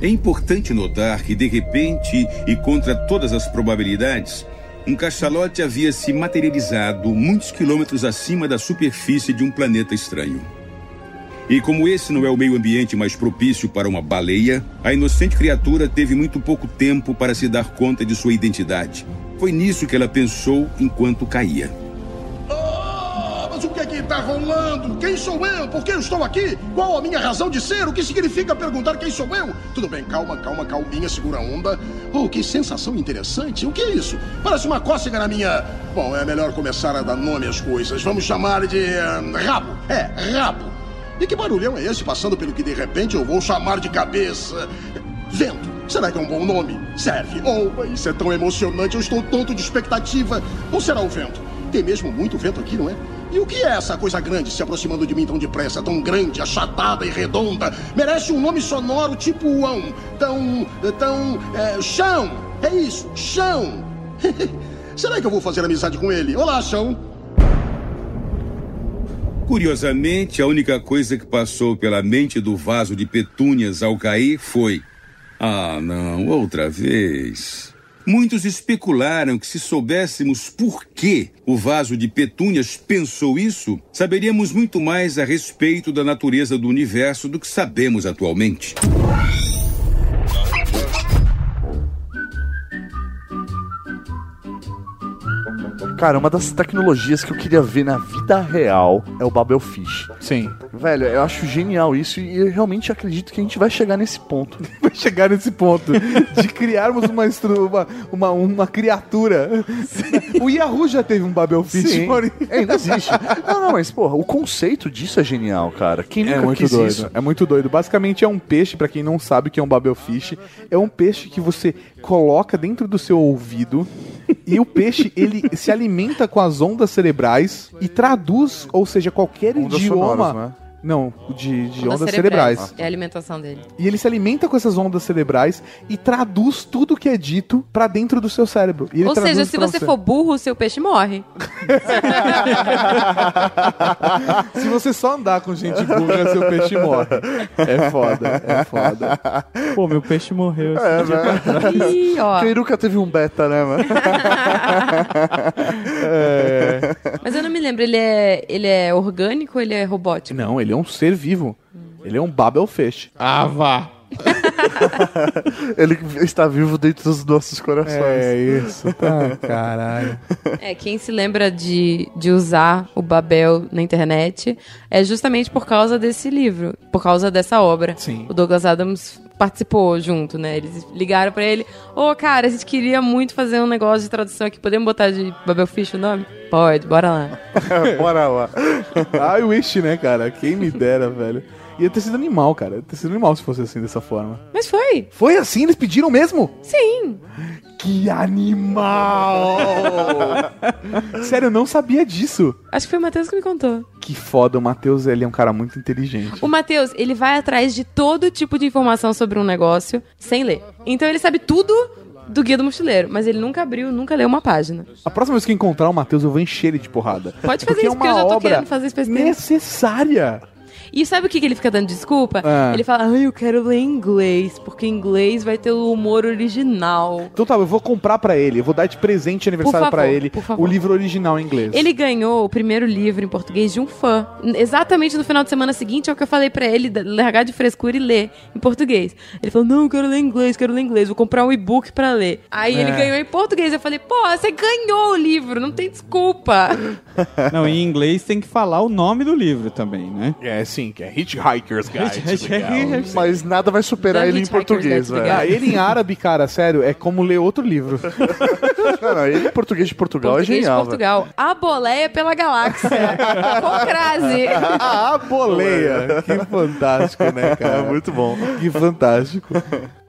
É importante notar que, de repente, e contra todas as probabilidades, um cachalote havia se materializado muitos quilômetros acima da superfície de um planeta estranho. E como esse não é o meio ambiente mais propício para uma baleia, a inocente criatura teve muito pouco tempo para se dar conta de sua identidade. Foi nisso que ela pensou enquanto caía. Ah, mas o que é que tá rolando? Quem sou eu? Por que eu estou aqui? Qual a minha razão de ser? O que significa perguntar quem sou eu? Tudo bem, calma, calma, calminha, segura a onda. Oh, que sensação interessante. O que é isso? Parece uma cócega na minha... Bom, é melhor começar a dar nome às coisas. Vamos chamar de... eh, rabo. É, rabo. E que barulhão é esse passando pelo que de repente eu vou chamar de cabeça? Vento. Será que é um bom nome? Serve. Oh, isso é tão emocionante. Eu estou tonto de expectativa. Ou será o vento? Tem mesmo muito vento aqui, não é? E o que é essa coisa grande se aproximando de mim tão depressa, tão grande, achatada e redonda? Merece um nome sonoro tipo Uão. Tão. tão. É, chão! É isso, chão! Será que eu vou fazer amizade com ele? Olá, chão! Curiosamente, a única coisa que passou pela mente do vaso de petúnias ao cair foi: Ah, não, outra vez. Muitos especularam que se soubéssemos por que o vaso de petúnias pensou isso, saberíamos muito mais a respeito da natureza do universo do que sabemos atualmente. Cara, uma das tecnologias que eu queria ver na vida real é o Babelfish. Sim. Velho, eu acho genial isso e eu realmente acredito que a gente vai chegar nesse ponto. Vai chegar nesse ponto de criarmos uma, uma, uma, uma criatura. O Yahoo já teve um Babelfish. Sim, porém- ainda existe. Não, não, mas porra, o conceito disso é genial, cara. Quem nunca É muito quis doido. isso? É muito doido. Basicamente é um peixe, pra quem não sabe o que é um Babelfish, é um peixe que você coloca dentro do seu ouvido e o peixe ele se alimenta com as ondas cerebrais e traduz, ou seja, qualquer Ondas idioma. sonoras, né? Não, de, de Ondas ondas, cerebrais. É a alimentação dele. E ele se alimenta com essas ondas cerebrais e traduz tudo que é dito pra dentro do seu cérebro. E ele Ou seja, se você for burro, o seu peixe morre. Se você só andar com gente burra, seu peixe morre. É foda, é foda. Pô, meu peixe morreu. esse É, dia. né? Ih, ó. Quem nunca teve um beta, né, mano? É... Mas eu não me lembro, ele é, ele é orgânico ou ele é robótico? Não, ele é um ser vivo. Ele é um Babelfish. Ah, vá. Ele está vivo dentro dos nossos corações. É isso, tá, caralho. É, quem se lembra de, de usar o Babel na internet é justamente por causa desse livro, por causa dessa obra. Sim. O Douglas Adams participou junto, né? Eles ligaram pra ele: Ô, cara, a gente queria muito fazer um negócio de tradução aqui, podemos botar de Babelfish o nome? Pode, bora lá. Bora lá. I wish, né, cara? Quem me dera, velho. Ia ter sido animal, cara. Ia ter sido animal se fosse assim, dessa forma. Mas foi, Foi assim? Eles pediram mesmo? sim. Que animal! Sério, eu não sabia disso. Acho que foi o Matheus que me contou. Que foda, o Matheus, ele é um cara muito inteligente. O Matheus, ele vai atrás de todo tipo de informação sobre um negócio sem ler. Então ele sabe tudo do Guia do Mochileiro, mas ele nunca abriu, nunca leu uma página. A próxima vez que eu encontrar o Matheus, eu vou encher ele de porrada. Pode fazer Porque isso, é porque eu já tô obra querendo fazer isso tempo. necessária. E sabe o que, que ele fica dando desculpa? Ah. Ele fala, ai, eu quero ler inglês, porque inglês vai ter o humor original. Então tá, eu vou comprar pra ele, eu vou dar de presente de aniversário pra ele o livro original em inglês. Ele ganhou o primeiro livro em português de um fã. Exatamente no final de semana seguinte é o que eu falei pra ele, largar de frescura e ler em português. Ele falou, não, eu quero ler inglês, quero ler inglês, vou comprar um e-book pra ler. Aí ele É. ganhou em português. Eu falei, pô, você ganhou o livro, não tem desculpa. Não, em inglês tem que falar o nome do livro também, né? É, sim, que é Hitchhiker's Guide. to Galaxy. Mas nada vai superar ele em português, the velho. Ah, ele em árabe, cara, sério, é como ler outro livro. Não, não, ele em português de Portugal português é genial, de Portugal. A boleia pela galáxia. Com crase. A boleia! Que fantástico, né, cara? É muito bom. Que fantástico.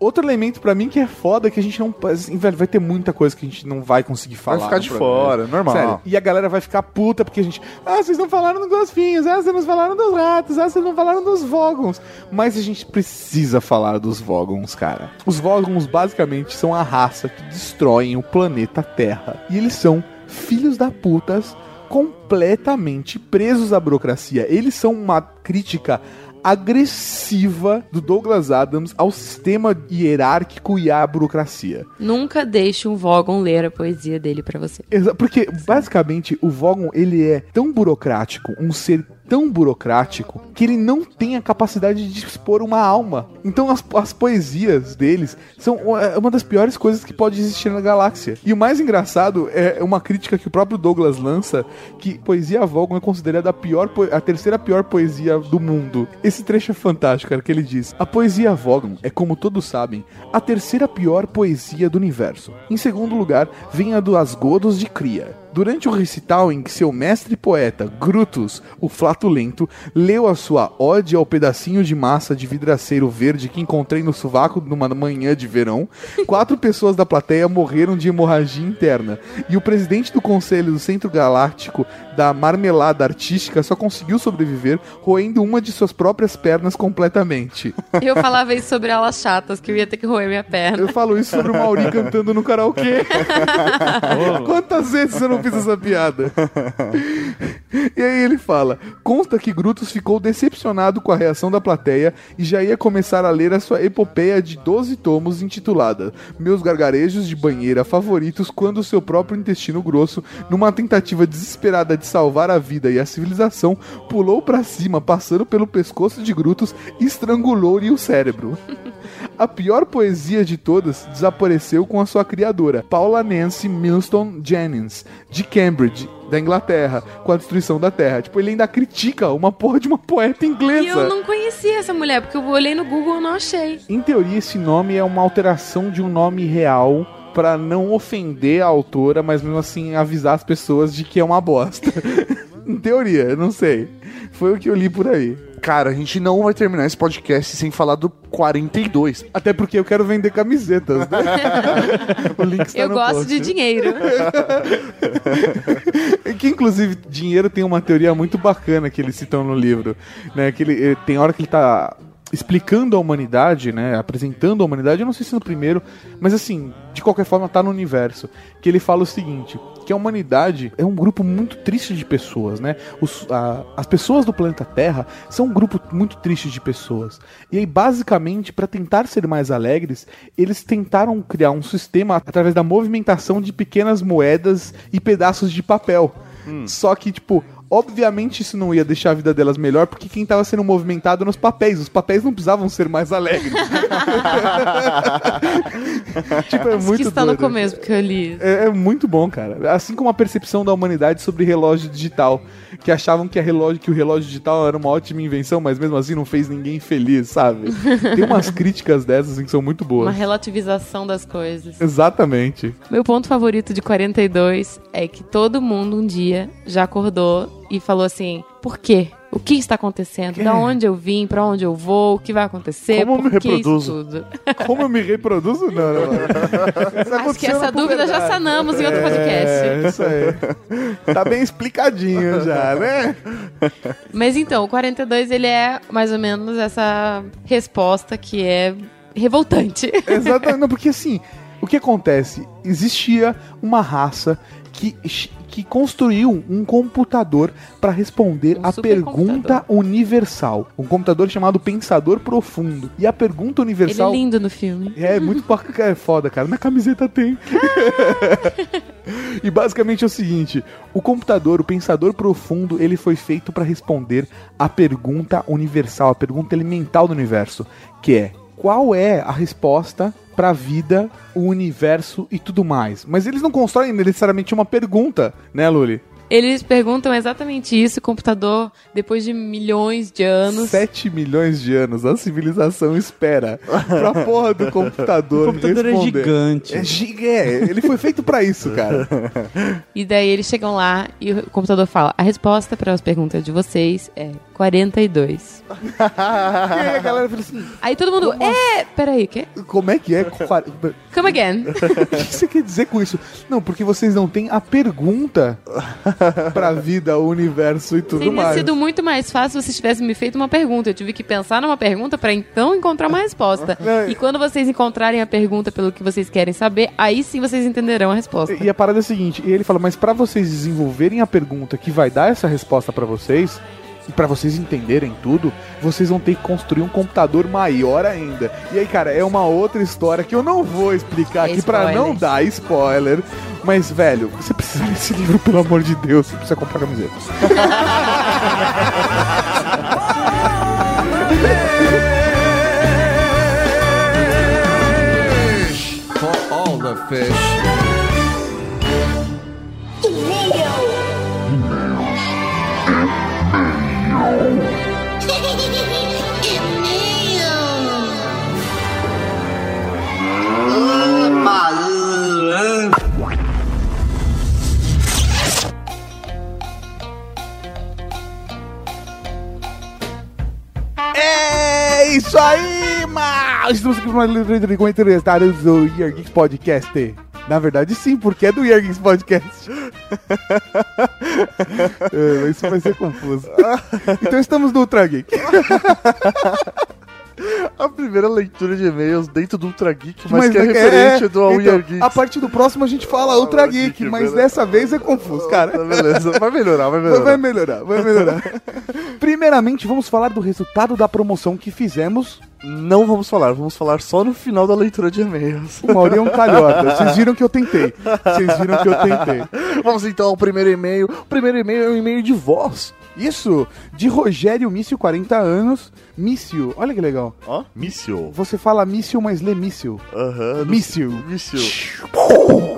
Outro elemento pra mim que é foda é que a gente não. Assim, velho, vai ter muita coisa que a gente não vai conseguir falar. ficar no de fora, normal. Sério. E a galera vai ficar puta porque a gente. Ah, vocês não falaram dos golfinhos. Ah, vocês não falaram dos ratos. Ah, vocês não falaram dos Vogons. Mas a gente precisa falar dos Vogons, cara. Os Vogons basicamente são a raça que destroem o planeta Terra. E eles são filhos da putas completamente presos à burocracia. Eles são uma crítica agressiva do Douglas Adams ao sistema hierárquico e à burocracia. Nunca deixe um Vogon ler a poesia dele pra você. Exa- Porque, basicamente, o Vogon, ele é tão burocrático, um ser tão burocrático que ele não tem a capacidade de expor uma alma. Então as, as poesias deles são é, uma das piores coisas que pode existir na galáxia. E o mais engraçado é uma crítica que o próprio Douglas lança que poesia Vogon é considerada a pior a terceira pior poesia do mundo. Esse trecho é fantástico, cara, que ele diz: "A poesia Vogon é, como todos sabem, a terceira pior poesia do universo. Em segundo lugar, vem a do Asgodos de Cria. Durante o recital em que seu mestre poeta, Grutus, o flatulento, leu a sua ode ao pedacinho de massa de vidraceiro verde que encontrei no sovaco numa manhã de verão, quatro pessoas da plateia morreram de hemorragia interna. E o presidente do conselho do Centro Galáctico da Marmelada Artística só conseguiu sobreviver roendo uma de suas próprias pernas completamente. Eu falava isso sobre alas chatas, que eu ia ter que roer minha perna. Eu falo isso sobre o Mauri cantando no karaokê. Quantas vezes eu não fiz essa piada? E aí ele fala: consta que Brutus ficou decepcionado com a reação da plateia e já ia começar a ler a sua epopeia de 12 tomos intitulada Meus Gargarejos de Banheira Favoritos quando seu próprio intestino grosso, numa tentativa desesperada de salvar a vida e a civilização, pulou pra cima, passando pelo pescoço de Grutus e estrangulou-lhe o cérebro. A pior poesia de todas desapareceu com a sua criadora, Paula Nancy Milston Jennings, de Cambridge, da Inglaterra, com a destruição da Terra. Tipo, ele ainda critica uma porra de uma poeta inglesa. E eu não conhecia essa mulher, porque eu olhei no Google e não achei. Em teoria, esse nome é uma alteração de um nome real pra não ofender a autora, mas mesmo assim avisar as pessoas de que é uma bosta. em teoria, não sei. Foi o que eu li por aí. Cara, a gente não vai terminar esse podcast sem falar do 42. Até porque eu quero vender camisetas, né? o link está Eu no gosto post. de dinheiro. que inclusive dinheiro tem uma teoria muito bacana que eles citam no livro, né? Que ele, ele- tem hora que ele tá explicando a humanidade, né, apresentando a humanidade, eu não sei se no primeiro, mas assim, de qualquer forma tá no universo, que ele fala o seguinte, que a humanidade é um grupo muito triste de pessoas, né? Os- a- as pessoas do planeta Terra são um grupo muito triste de pessoas. E aí, basicamente, para tentar ser mais alegres, eles tentaram criar um sistema através da movimentação de pequenas moedas e pedaços de papel. Só que, tipo, obviamente isso não ia deixar a vida delas melhor, porque quem tava sendo movimentado eram os papéis. Os papéis não precisavam ser mais alegres. tipo, é Acho muito que está no doido. começo, porque eu li. É, é muito bom, cara. Assim como a percepção da humanidade sobre relógio digital, que achavam que, a relógio, que o relógio digital era uma ótima invenção, mas mesmo assim não fez ninguém feliz, sabe? Tem umas críticas dessas assim, que são muito boas. Uma relativização das coisas. Exatamente. Meu ponto favorito de 42 é que todo mundo um dia já acordou e falou assim: por quê? O que está acontecendo? Da onde eu vim? Pra onde eu vou? O que vai acontecer? Como eu me que isso reproduzo? tudo? Como eu me reproduzo? Não, não, não. Acho que essa dúvida já sanamos em outro É, podcast. isso aí. Tá bem explicadinho já, né? Mas então, o 42 ele é mais ou menos essa resposta que é revoltante. Exatamente, porque assim, o que acontece? Existia uma raça que, que construiu um computador para responder Um a pergunta universal. Um computador chamado Pensador Profundo. E a pergunta Ele é universal. lindo no filme. É muito bacana, é foda, cara. Na camiseta tem. e basicamente é o seguinte: o computador, o pensador profundo, ele foi feito para responder a pergunta universal, a pergunta elemental do universo, que é qual é a resposta para a vida, o universo e tudo mais. Mas eles não constroem necessariamente uma pergunta, né, Luli? Eles perguntam exatamente isso, o computador, depois de milhões de anos. 7 milhões de anos a civilização espera pra porra do computador. O computador é responder. gigante. É, gi- é, ele foi feito pra isso, cara. E daí eles chegam lá e o computador fala: a resposta para as perguntas de vocês é 42. e aí a galera fala assim: Aí todo mundo, é, peraí, o quê? como é que é? Come again. O que você quer dizer com isso? Não, porque vocês não têm a pergunta pra vida, o universo e tudo Teria mais. sido muito mais fácil se vocês tivessem me feito uma pergunta. Eu tive que pensar numa pergunta para então encontrar uma resposta. E quando vocês encontrarem a pergunta pelo que vocês querem saber, aí sim vocês entenderão a resposta. E a parada é a seguinte, e ele fala, mas pra vocês desenvolverem a pergunta que vai dar essa resposta pra vocês, e para vocês entenderem tudo, vocês vão ter que construir um computador maior ainda. E aí, cara, é uma outra história que eu não vou explicar aqui para não dar spoiler. Mas, velho, você precisa ler esse livro, pelo amor de Deus. Você precisa comprar camiseta. For all the fish. É isso aí, mal! Estamos aqui para mais leitura com interessados do Year Geeks Podcast. Na verdade, sim, porque é do Year Geeks Podcast. É, isso vai ser confuso. Então estamos no Ultra Geek. A primeira leitura de e-mails dentro do Ultra Geek, mas, que é, referente do All então, Geeks. A partir do próximo a gente fala Ultra Ultra Geek, Geek, mas beleza. dessa vez é confuso, cara. Tá, beleza, vai melhorar, Vai, melhorar. vai melhorar, vai melhorar. Primeiramente, vamos falar do resultado da promoção que fizemos. Não vamos falar, vamos falar só no final da leitura de e-mails. O Mauri é um calhota. Vocês viram que eu tentei. Vocês viram que eu tentei. Vamos então ao primeiro e-mail. O primeiro e-mail é um e-mail de voz. Isso, de Rogério Mício, 40 anos. Mício, olha que legal. Ó, míssil. Você fala mício, mas lê mício. Aham. Mício. Míssil.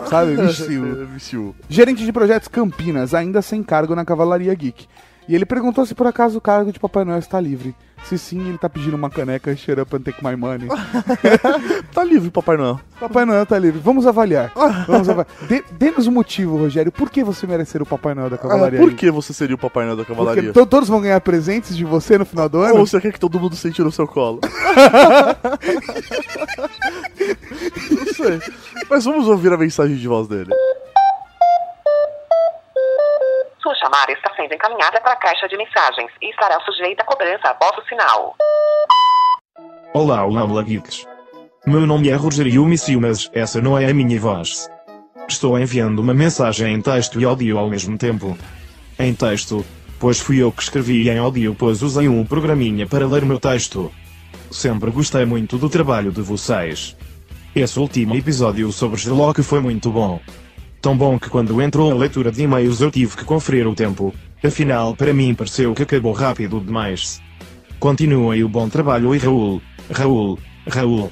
Sabe? Mício. Míssil. Gerente de projetos Campinas, ainda sem cargo na Cavalaria Geek. E ele perguntou se por acaso o cargo de Papai Noel está livre. Se sim, ele tá pedindo uma caneca Shut Up and Take My Money. Tá livre, Papai Noel. Papai Noel tá livre. Vamos avaliar. Vamos avaliar. Dê- Dê-nos um motivo, Rogério. Por que você merece ser o Papai Noel da Ah, Cavalaria por que você seria o Papai Noel da Porque Cavalaria? to- todos vão ganhar presentes de você no final do ano? Ou você quer que todo mundo sente no seu colo? Não sei. Mas vamos ouvir a mensagem de voz dele. Sua chamada está sendo encaminhada para a caixa de mensagens e estará sujeita a cobrança após o sinal. Olá, olá, olá, geeks. Meu nome é Rogério Missio, mas essa não é a minha voz. Estou enviando uma mensagem em texto e áudio ao mesmo tempo. Em texto, pois fui eu que escrevi e em áudio, pois usei um programinha para ler meu texto. Sempre gostei muito do trabalho de vocês. Esse último episódio sobre Sherlock foi muito bom. Tão bom que quando entrou a leitura de e-mails eu tive que conferir o tempo. Afinal, para mim pareceu que acabou rápido demais. Continuem o bom trabalho e Raul, Raul, Raul.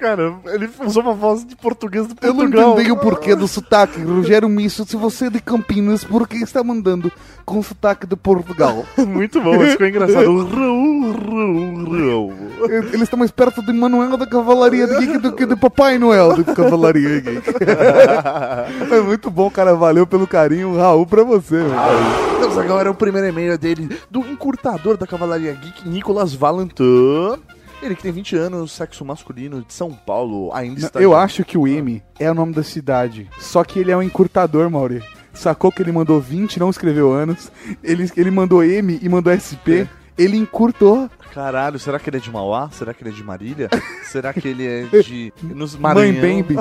Cara, ele usou uma voz de português do Eu não Portugal. entendi o porquê do sotaque. Rogério Mício, se você é de Campinas, por que está mandando com sotaque de Portugal? Muito bom, mas ficou engraçado. Raul, Raul, Raul. Eles estão mais perto de Manuel da Cavalaria de Geek do que de Papai Noel da Cavalaria Geek. é muito bom, cara. Valeu pelo carinho. Raul, pra você, meu. Temos agora o primeiro e-mail dele, do encurtador da Cavalaria Geek, Nicolas Valentin. Ele que tem 20 anos, sexo masculino, de São Paulo, ainda está... Eu acho que o M é o nome da cidade. Só que ele é um encurtador, Mauri. Sacou que ele mandou 20, não escreveu anos. Ele, ele mandou M e mandou SP. Ele encurtou. Caralho, será que ele é de Mauá? Será que ele é de Marília? será que ele é de... Nos Mãe Maranhão? Bambi.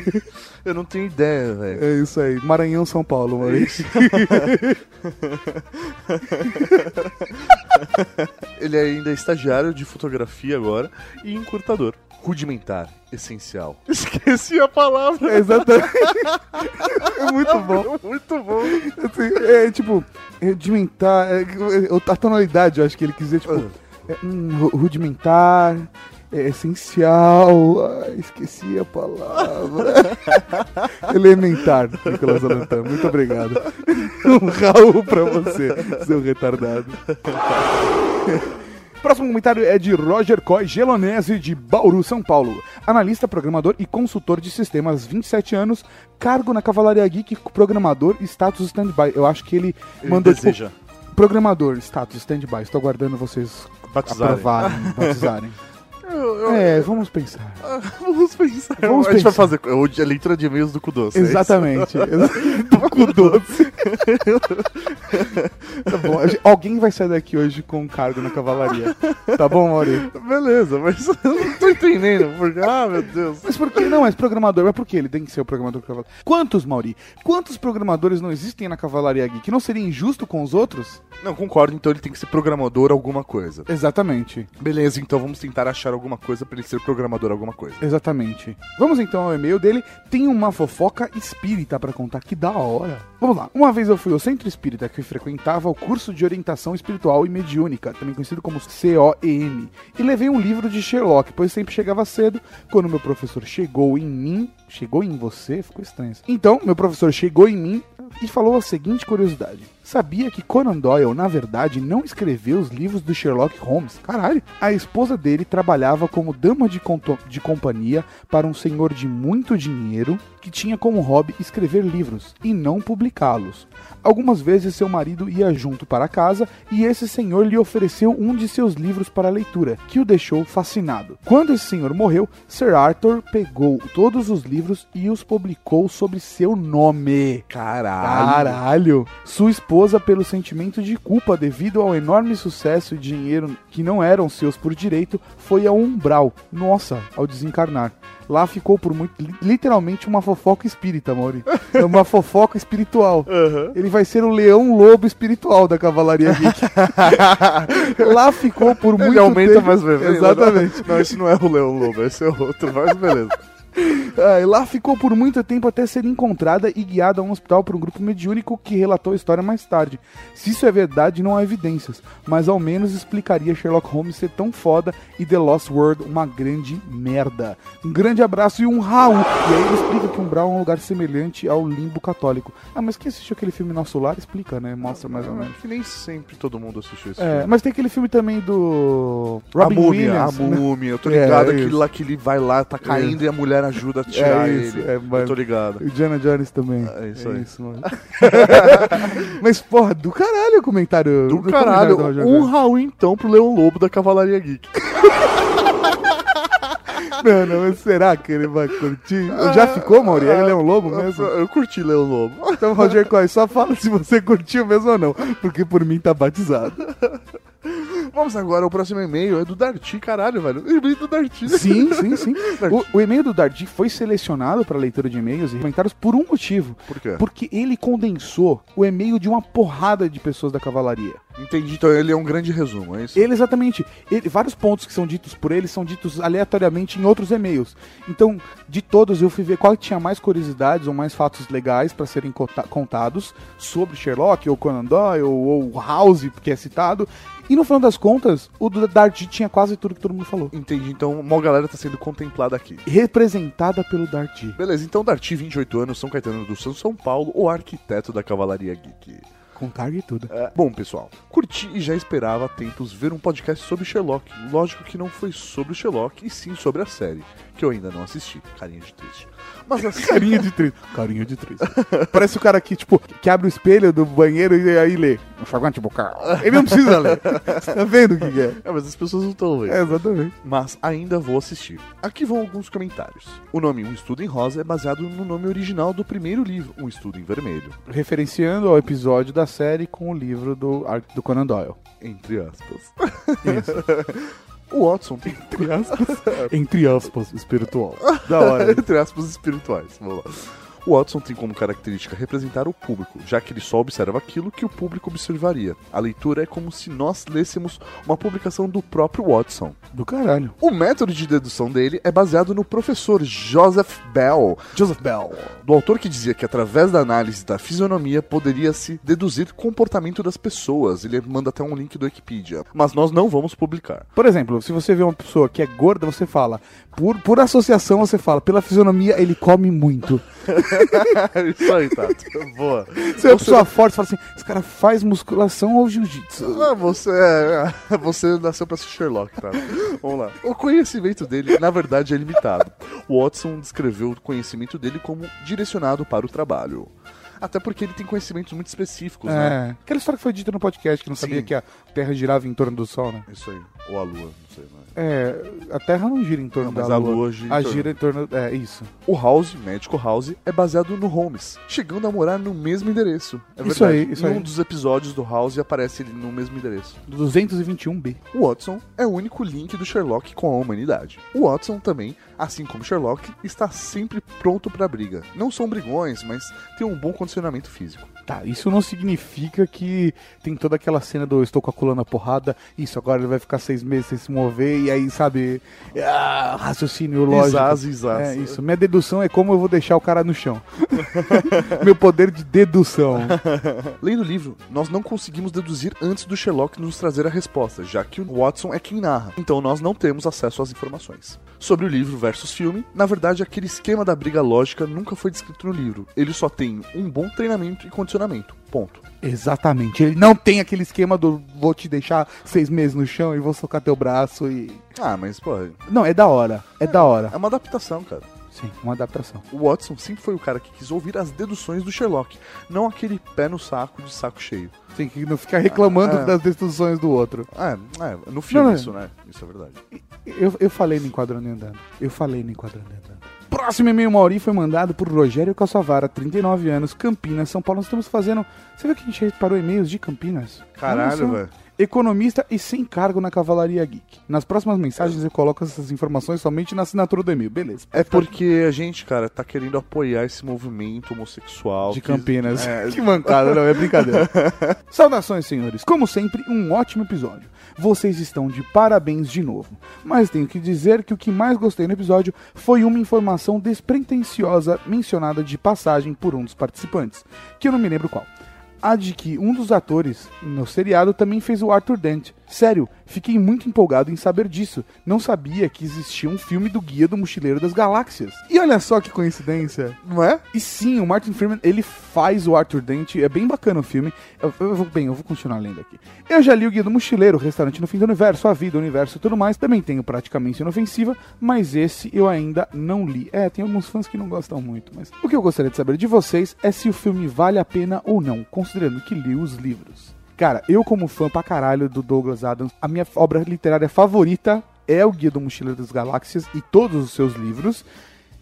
Eu não tenho ideia, velho. É isso aí. Maranhão, São Paulo, Mauri. Ele ainda é estagiário de fotografia agora e encurtador. Rudimentar, essencial. Esqueci a palavra. É exatamente. É muito bom. Muito bom. Assim, é tipo, rudimentar. É, é, a tonalidade, eu acho que ele quis dizer, tipo, é, hum, ru- rudimentar, é, essencial. Ai, esqueci a palavra. Elementar, Nicolas Alantan. Muito obrigado. Um Raul pra você, seu retardado. Próximo comentário é de Roger Coy Gelonese, de Bauru, São Paulo. Analista, programador e consultor de sistemas, 27 anos, cargo na Cavalaria Geek, programador, status standby. Eu acho que ele, Ele mandou deseja. tipo, programador, status standby. Estou aguardando vocês Batizarem. aprovarem, batizarem. Eu- eu- É, vamos pensar. Vamos pensar. Vamos a gente pensar. vai fazer hoje a leitura de e-mails do cu doce. é? Exatamente. Do cu doce. tá bom. Alguém vai sair daqui hoje com um cargo na cavalaria. Tá bom, Mauri? Beleza, mas eu não tô entendendo. Porque, ah, meu Deus. Mas por que não? Mas programador, mas por que ele tem que ser o programador do cavalaria? Quantos, Mauri? Quantos programadores não existem na Cavalaria Geek? Não seria injusto com os outros? Não, concordo, então ele tem que ser programador alguma coisa. Exatamente. Beleza, então vamos tentar achar alguma coisa pra ele ser programador alguma coisa. Exatamente. Vamos então ao e-mail dele. Tem uma fofoca espírita pra contar. Que da hora. Vamos lá. Uma vez eu fui ao centro espírita que frequentava o curso de orientação espiritual e mediúnica, também conhecido como COEM, e levei um livro de Sherlock, pois sempre chegava cedo. Quando meu professor chegou em mim, chegou em você, ficou estranho. Então, meu professor chegou em mim e falou a seguinte curiosidade: Sabia que Conan Doyle, na verdade, não escreveu os livros do Sherlock Holmes? Caralho. A esposa dele trabalhava como dama de, de companhia para um senhor de muito dinheiro que tinha como hobby escrever livros e não publicá-los. Algumas vezes seu marido ia junto para casa e esse senhor lhe ofereceu um de seus livros para leitura, que o deixou fascinado. Quando esse senhor morreu, Sir Arthur pegou todos os livros e os publicou sob seu nome. Caralho. Caralho! Sua esposa, pelo sentimento de culpa devido ao enorme sucesso e dinheiro que não eram seus por direito, foi ao umbral. Nossa, ao desencarnar. Lá ficou por muito. li- Literalmente uma fofoca espírita, Mauri. É uma fofoca espiritual. Ele vai ser o leão lobo espiritual da Cavalaria Geek. Lá ficou por muito Ele aumenta tempo. mais vezes. Exatamente. Não, esse não é o Leão Lobo, esse é outro, mas beleza. Ah, lá ficou por muito tempo até ser encontrada e guiada a um hospital por um grupo mediúnico que relatou a história mais tarde. Se isso é verdade, não há evidências, mas ao menos explicaria Sherlock Holmes ser tão foda e The Lost World uma grande merda. Um grande abraço e um Raul. E aí ele explica que Umbral é um lugar semelhante ao limbo católico. Ah, mas quem assistiu aquele filme Nosso Lar explica, né? Mostra mais ou menos. Que nem sempre todo mundo assistiu esse É, filme. mas tem aquele filme também do a Robin múmia, Williams. a né? múmia, eu tô É, ligado é aquele isso. lá que ele vai lá, tá caindo e a mulher ajuda a tirar É isso, ele. é, mano. tô ligado. O Diana Jones também. É isso aí. mano. Mas, porra, do caralho o comentário. Do comentário caralho, do Roger um. Raul então pro Leão Lobo da Cavalaria Geek. Não, mas será que ele vai curtir? Já ficou, Mauri? Ele é um lobo mesmo? Eu curti Leão Lobo. Então, Roger Coy, só fala se você curtiu mesmo ou não, porque por mim tá batizado. Vamos agora ao próximo e-mail, é do Darty, caralho, velho. E-mail do Darty. Sim, sim, sim. O, o e-mail do Dardi foi selecionado para leitura de e-mails e comentários por um motivo. Por quê? Porque ele condensou o e-mail de uma porrada de pessoas da cavalaria. Entendi, então ele é um grande resumo, é isso? Ele, exatamente. Ele, vários pontos que são ditos por ele são ditos aleatoriamente em outros e-mails. Então, de todos, eu fui ver qual tinha mais curiosidades ou mais fatos legais para serem conta- contados sobre Sherlock, ou Conan Doyle, ou House, que é citado. E no final das contas, o do Darty tinha quase tudo que todo mundo falou. Entendi, então uma galera tá sendo contemplada aqui. Representada pelo Darty. Beleza, então Darty, 28 anos, São Caetano do Sul, São Paulo, o arquiteto da Cavalaria Geek. Com carga e tudo. É, bom, pessoal, curti e já esperava há tempos ver um podcast sobre Sherlock. Lógico que não foi sobre Sherlock, e sim sobre a série, que eu ainda não assisti. Carinha de triste. Mas assim, Carinha de triste. Carinha de triste. Parece o cara que, tipo, que abre o espelho do banheiro e aí lê. Enxaguante bucal. Ele não precisa ler. Você tá vendo o que, que é? É, mas as pessoas não estão vendo. É, exatamente. Mas ainda vou assistir. Aqui vão alguns comentários. O nome Um Estudo em Rosa é baseado no nome original do primeiro livro, Um Estudo em Vermelho. Referenciando ao episódio da série com o livro do, do Conan Doyle. Entre aspas. O Watson tem. Entre aspas. Entre aspas, espiritual. Da hora. Entre aspas espirituais. Vamos lá. O Watson tem como característica representar o público, já que ele só observa aquilo que o público observaria. A leitura é como se nós lêssemos uma publicação do próprio Watson. Do caralho. O método de dedução dele é baseado no professor Joseph Bell, Joseph Bell. do autor que dizia que através da análise da fisionomia poderia-se deduzir comportamento das pessoas. Ele manda até um link do Wikipedia. Mas nós não vamos publicar. Por exemplo, se você vê uma pessoa que é gorda, você fala. Por, por associação, você fala. Pela fisionomia, ele come muito. Isso aí, Tato. Boa. Se é uma pessoa forte, você fala assim: esse cara faz musculação ou jiu-jitsu? Ah, você, é, você nasceu pra ser Sherlock, tá? Vamos lá. O conhecimento dele, na verdade, é limitado. Watson descreveu o conhecimento dele como direcionado para o trabalho. Até porque ele tem conhecimentos muito específicos, né? É. Aquela história que foi dita no podcast, que não sabia Sim. que a Terra girava em torno do Sol, né? Isso aí. Ou a lua, não sei, né? É, a Terra não gira em torno Não, da a Lua. Lua gira a torno. gira em torno. É, isso. O House, médico House, é baseado no Holmes, chegando a morar no mesmo endereço. É Isso verdade. aí, isso em aí. um dos episódios do House aparece ele no mesmo endereço. Do 221B. O Watson é o único link do Sherlock com a humanidade. O Watson também, assim como Sherlock, está sempre pronto pra briga. Não são brigões, mas tem um bom condicionamento físico. Tá, isso não significa que tem toda aquela cena do eu estou calculando a porrada, isso, agora ele vai ficar seis meses sem se mover, e aí, sabe, ah, raciocínio lógico. Isaz, isaz. É isso. Minha dedução é como eu vou deixar o cara no chão. Meu poder de dedução. Lendo o livro, nós não conseguimos deduzir antes do Sherlock nos trazer a resposta, já que o Watson é quem narra. Então nós não temos acesso às informações. Sobre o livro versus filme. Na verdade, aquele esquema da briga lógica nunca foi descrito no livro. Ele só tem um bom treinamento e condicionamento. Ponto. Exatamente. Ele não tem aquele esquema do vou te deixar seis meses no chão e vou socar teu braço e. Ah, mas, pô. Não, é da hora. É, da hora. É uma adaptação, cara. Sim, uma adaptação. O Watson sempre foi o cara que quis ouvir as deduções do Sherlock, não aquele pé no saco de saco cheio. Sim, que não ficar reclamando Ah, é. das decisões do outro. É, é no filme Não, não. isso, né? Isso é verdade. Eu, eu falei no Enquadrando e Andando. Eu falei no Enquadrando e Andando. Próximo e-mail Mauri foi mandado por Rogério Calçavara, 39 anos, Campinas, São Paulo. Nós estamos fazendo. Você viu que a gente reparou e-mails de Campinas? Caralho, velho. Economista e sem cargo na Cavalaria Geek. Nas próximas mensagens eu coloco essas informações somente na assinatura do e-mail, beleza? É porque a gente, cara, tá querendo apoiar esse movimento homossexual. De que- Campinas. É, Que mancada, não, é brincadeira. Saudações, senhores. Como sempre, um ótimo episódio. Vocês estão de parabéns de novo. Mas tenho que dizer que o que mais gostei no episódio foi uma informação despretensiosa mencionada de passagem por um dos participantes, que eu não me lembro qual. A de que um dos atores no seriado também fez o Arthur Dent. Sério, fiquei muito empolgado em saber disso. Não sabia que existia um filme do Guia do Mochileiro das Galáxias. E olha só que coincidência, não é? E sim, o Martin Freeman, ele faz o Arthur Dent. É bem bacana o filme. Eu, eu bem, eu vou continuar lendo aqui. Eu já li o Guia do Mochileiro, Restaurante no Fim do Universo, A Vida, o Universo e tudo mais. Também tenho praticamente inofensiva, mas esse eu ainda não li. É, tem alguns fãs que não gostam muito, mas o que eu gostaria de saber de vocês é se o filme vale a pena ou não, considerando que li os livros. Cara, eu como fã pra caralho do Douglas Adams, a minha obra literária favorita é o Guia do Mochileiro das Galáxias e todos os seus livros.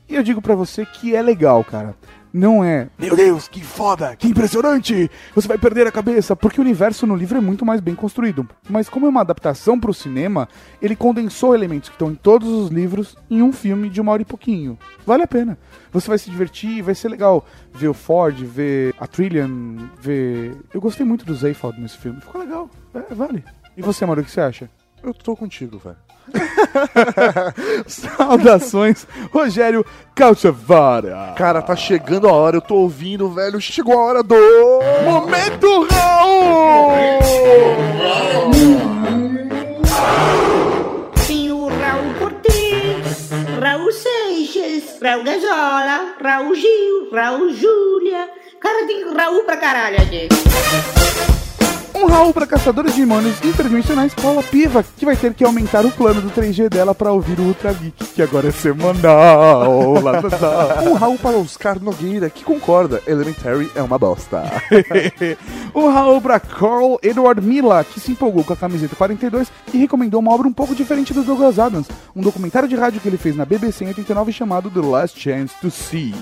E eu digo pra você que é legal, cara. Não é, meu Deus, que foda, que impressionante, você vai perder a cabeça, porque o universo no livro é muito mais bem construído. Mas como é uma adaptação pro cinema, ele condensou elementos que estão em todos os livros em um filme de uma hora e pouquinho. Vale a pena. Você vai se divertir, vai ser legal ver o Ford, ver a Trillian, ver... Eu gostei muito do Zayfod nesse filme, ficou legal, é, vale. E você, Mauro, o que você acha? Eu tô contigo, velho. Saudações, Rogério Calchavara. Cara, tá chegando a hora, eu tô ouvindo, velho. Chegou a hora do. Momento Raul! Tem o Raul Cortez, Raul Seixas, Raul Gazola, Raul Gil, Raul Júlia. Cara, tem Raul pra caralho aqui. Um Raul para caçadores de demônios interdimensionais Paula Piva, que vai ter que aumentar o plano do 3G dela para ouvir o Ultra Geek, que agora é semanal. Lá, lá, lá. Um Raul para Oscar Nogueira, que concorda. Elementary é uma bosta. um Raul para Carl Edward Mila, que se empolgou com a camiseta 42 e recomendou uma obra um pouco diferente do Douglas Adams, um documentário de rádio que ele fez na BBC em 89 chamado The Last Chance to See.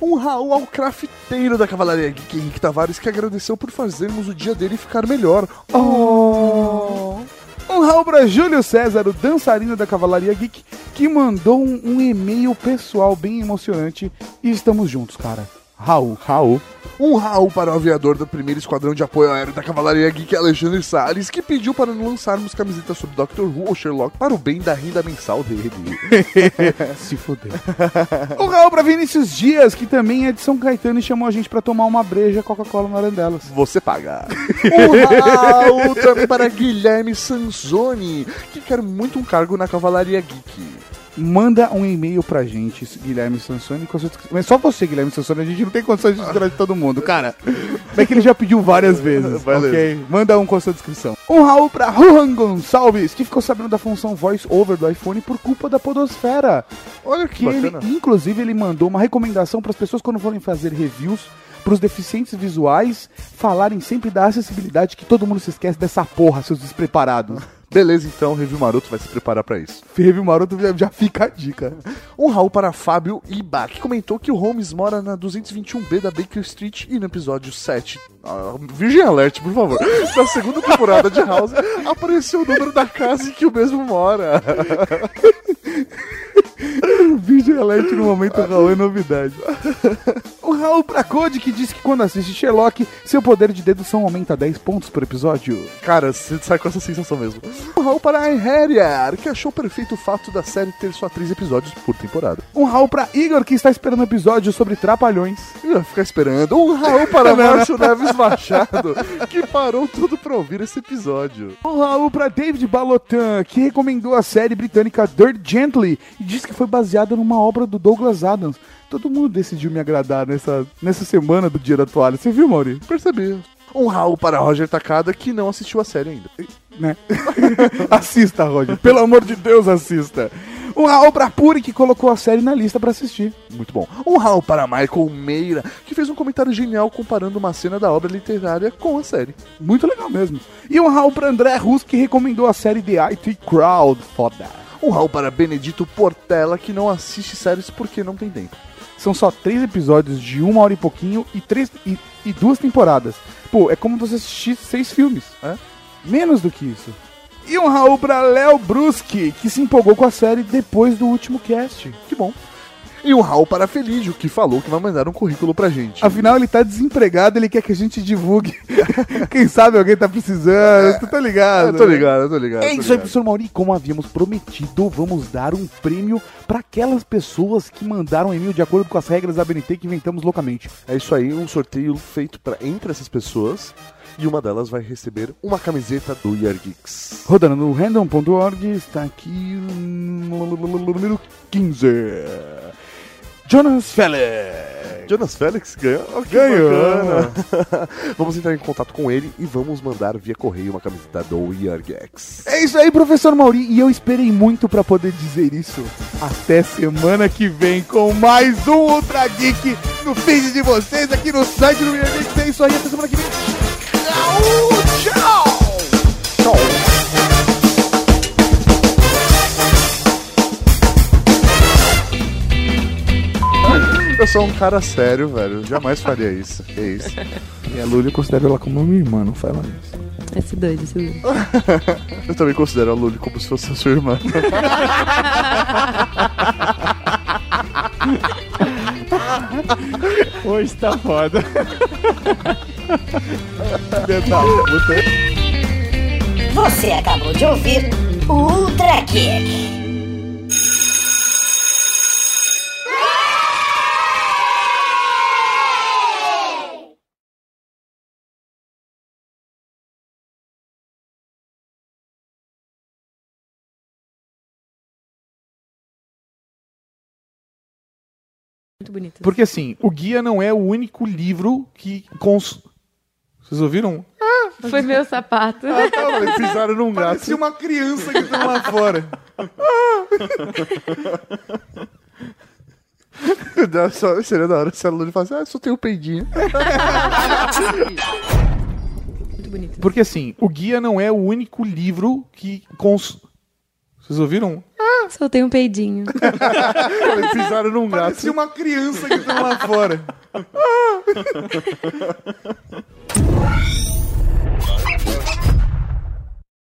Um Raul ao crafteiro da Cavalaria Geek, Henrique Tavares, que agradeceu por fazermos o dia dele ficar melhor. Oh. Um Raul para Júlio César, o dançarino da Cavalaria Geek, que mandou um, um e-mail pessoal bem emocionante e estamos juntos, cara. Raul, Raul. Um Raul para o aviador do primeiro esquadrão de apoio aéreo da Cavalaria Geek, Alexandre Salles, que pediu para não lançarmos camisetas sobre Doctor Who ou Sherlock para o bem da renda mensal dele. Se fuder. Um Raul para Vinícius Dias, que também é de São Caetano e chamou a gente para tomar uma breja Coca-Cola na Arandelas. Você paga. Um Raul também para Guilherme Sansoni, que quer muito um cargo na Cavalaria Geek. Manda um e-mail pra gente, Guilherme Sansoni, com sua descrição. Mas só você, Guilherme Sansoni, a gente não tem condições de descrever todo mundo, cara. É que ele já pediu várias vezes, Beleza. ok? Manda um com a sua descrição. Um Raul pra Juan Gonçalves, que ficou sabendo da função voice over do iPhone por culpa da podosfera. Olha que, Que ele, inclusive, ele mandou uma recomendação para as pessoas quando forem fazer reviews para os deficientes visuais falarem sempre da acessibilidade que todo mundo se esquece dessa porra, seus despreparados. Beleza, então, Review Maroto vai se preparar para isso. Review Maroto já, fica a dica. Um Raul para Fábio Iba, que comentou que o Holmes mora na 221B da Baker Street e no episódio 7. Ah, Virgin Alert, por favor. Na segunda temporada de House apareceu o número da casa em que o mesmo mora. DJ Alert no momento Raul é novidade. O Raul Bracode que diz que quando assiste Sherlock, seu poder de dedução aumenta 10 pontos por episódio. Cara, você sai com essa sensação mesmo. Um Raul para a Harrier, que achou perfeito o fato da série ter só três episódios por temporada. Um Raul pra Igor que está esperando episódio sobre trapalhões. Ia ficar esperando. Um Raul para Márcio Neves Machado, que parou tudo pra ouvir esse episódio. Um Raul pra David Balotan, que recomendou a série britânica Dirt Gently e diz que foi baseada numa obra do Douglas Adams. Todo mundo decidiu me agradar nessa, nessa semana do Dia da Toalha. Você viu, Mauri? Percebi. Um Raul para Roger Takada, que não assistiu a série ainda. Né? assista, Roger. Pelo amor de Deus, assista. Um Raul pra Puri, que colocou a série na lista pra assistir. Muito bom. Um Raul para Michael Meira, que fez um comentário genial comparando uma cena da obra literária com a série. Muito legal mesmo. E um Raul pra André Rus, que recomendou a série The IT Crowd. Foda. Um Raul para Benedito Portela, que não assiste séries porque não tem tempo. São só três episódios de uma hora e pouquinho e, três, e, e duas temporadas. Pô, é como você assistir seis filmes. É? Menos do que isso. E um Raul pra Léo Bruschi, que se empolgou com a série depois do último cast. Que bom. E um Raul para Felídio, que falou que vai mandar um currículo pra gente. Afinal, ele tá desempregado, ele quer que a gente divulgue. Quem sabe alguém tá precisando, tu tá ligado? Eu tô ligado, eu tô ligado. É tô isso aí, professor Mauri. Como havíamos prometido, vamos dar um prêmio para aquelas pessoas que mandaram e-mail de acordo com as regras da BNT que inventamos loucamente. É isso aí, um sorteio feito pra, entre essas pessoas. E uma delas vai receber uma camiseta do Year Geeks. Rodando no random.org, está aqui o número 15. Jonas Félix. Jonas Félix ganhou? Oh, Ganhou. vamos entrar em contato com ele e vamos mandar via correio uma camiseta do Year Geeks. É isso aí, professor Mauri. E eu esperei muito para poder dizer isso. Até semana que vem com mais um Ultra Geek no feed de vocês aqui no site do Year Geeks. É isso aí, até semana que vem. Tchau! Tchau! Eu sou um cara sério, velho. Jamais faria isso. Que isso. E a Luli eu considero ela como minha irmã, não fala isso. Esse dois, esse dois. Eu também considero a Luli como se fosse a sua irmã. Hoje tá foda. Você acabou de ouvir o Ultra Kick. Muito bonito. Porque assim, o guia não é o único livro que. Cons... Vocês ouviram? Foi meu sapato. Ah, tá, mas pisaram num gato. Parecia uma criança que tá lá fora. Só- Seria da hora se a Luli falasse, ah, só tem o peidinho. Muito bonito. Porque assim, o guia não é o único livro que. Cons... Vocês ouviram? Soltei um peidinho. Pisaram num gato. Parecia uma criança que tá lá fora.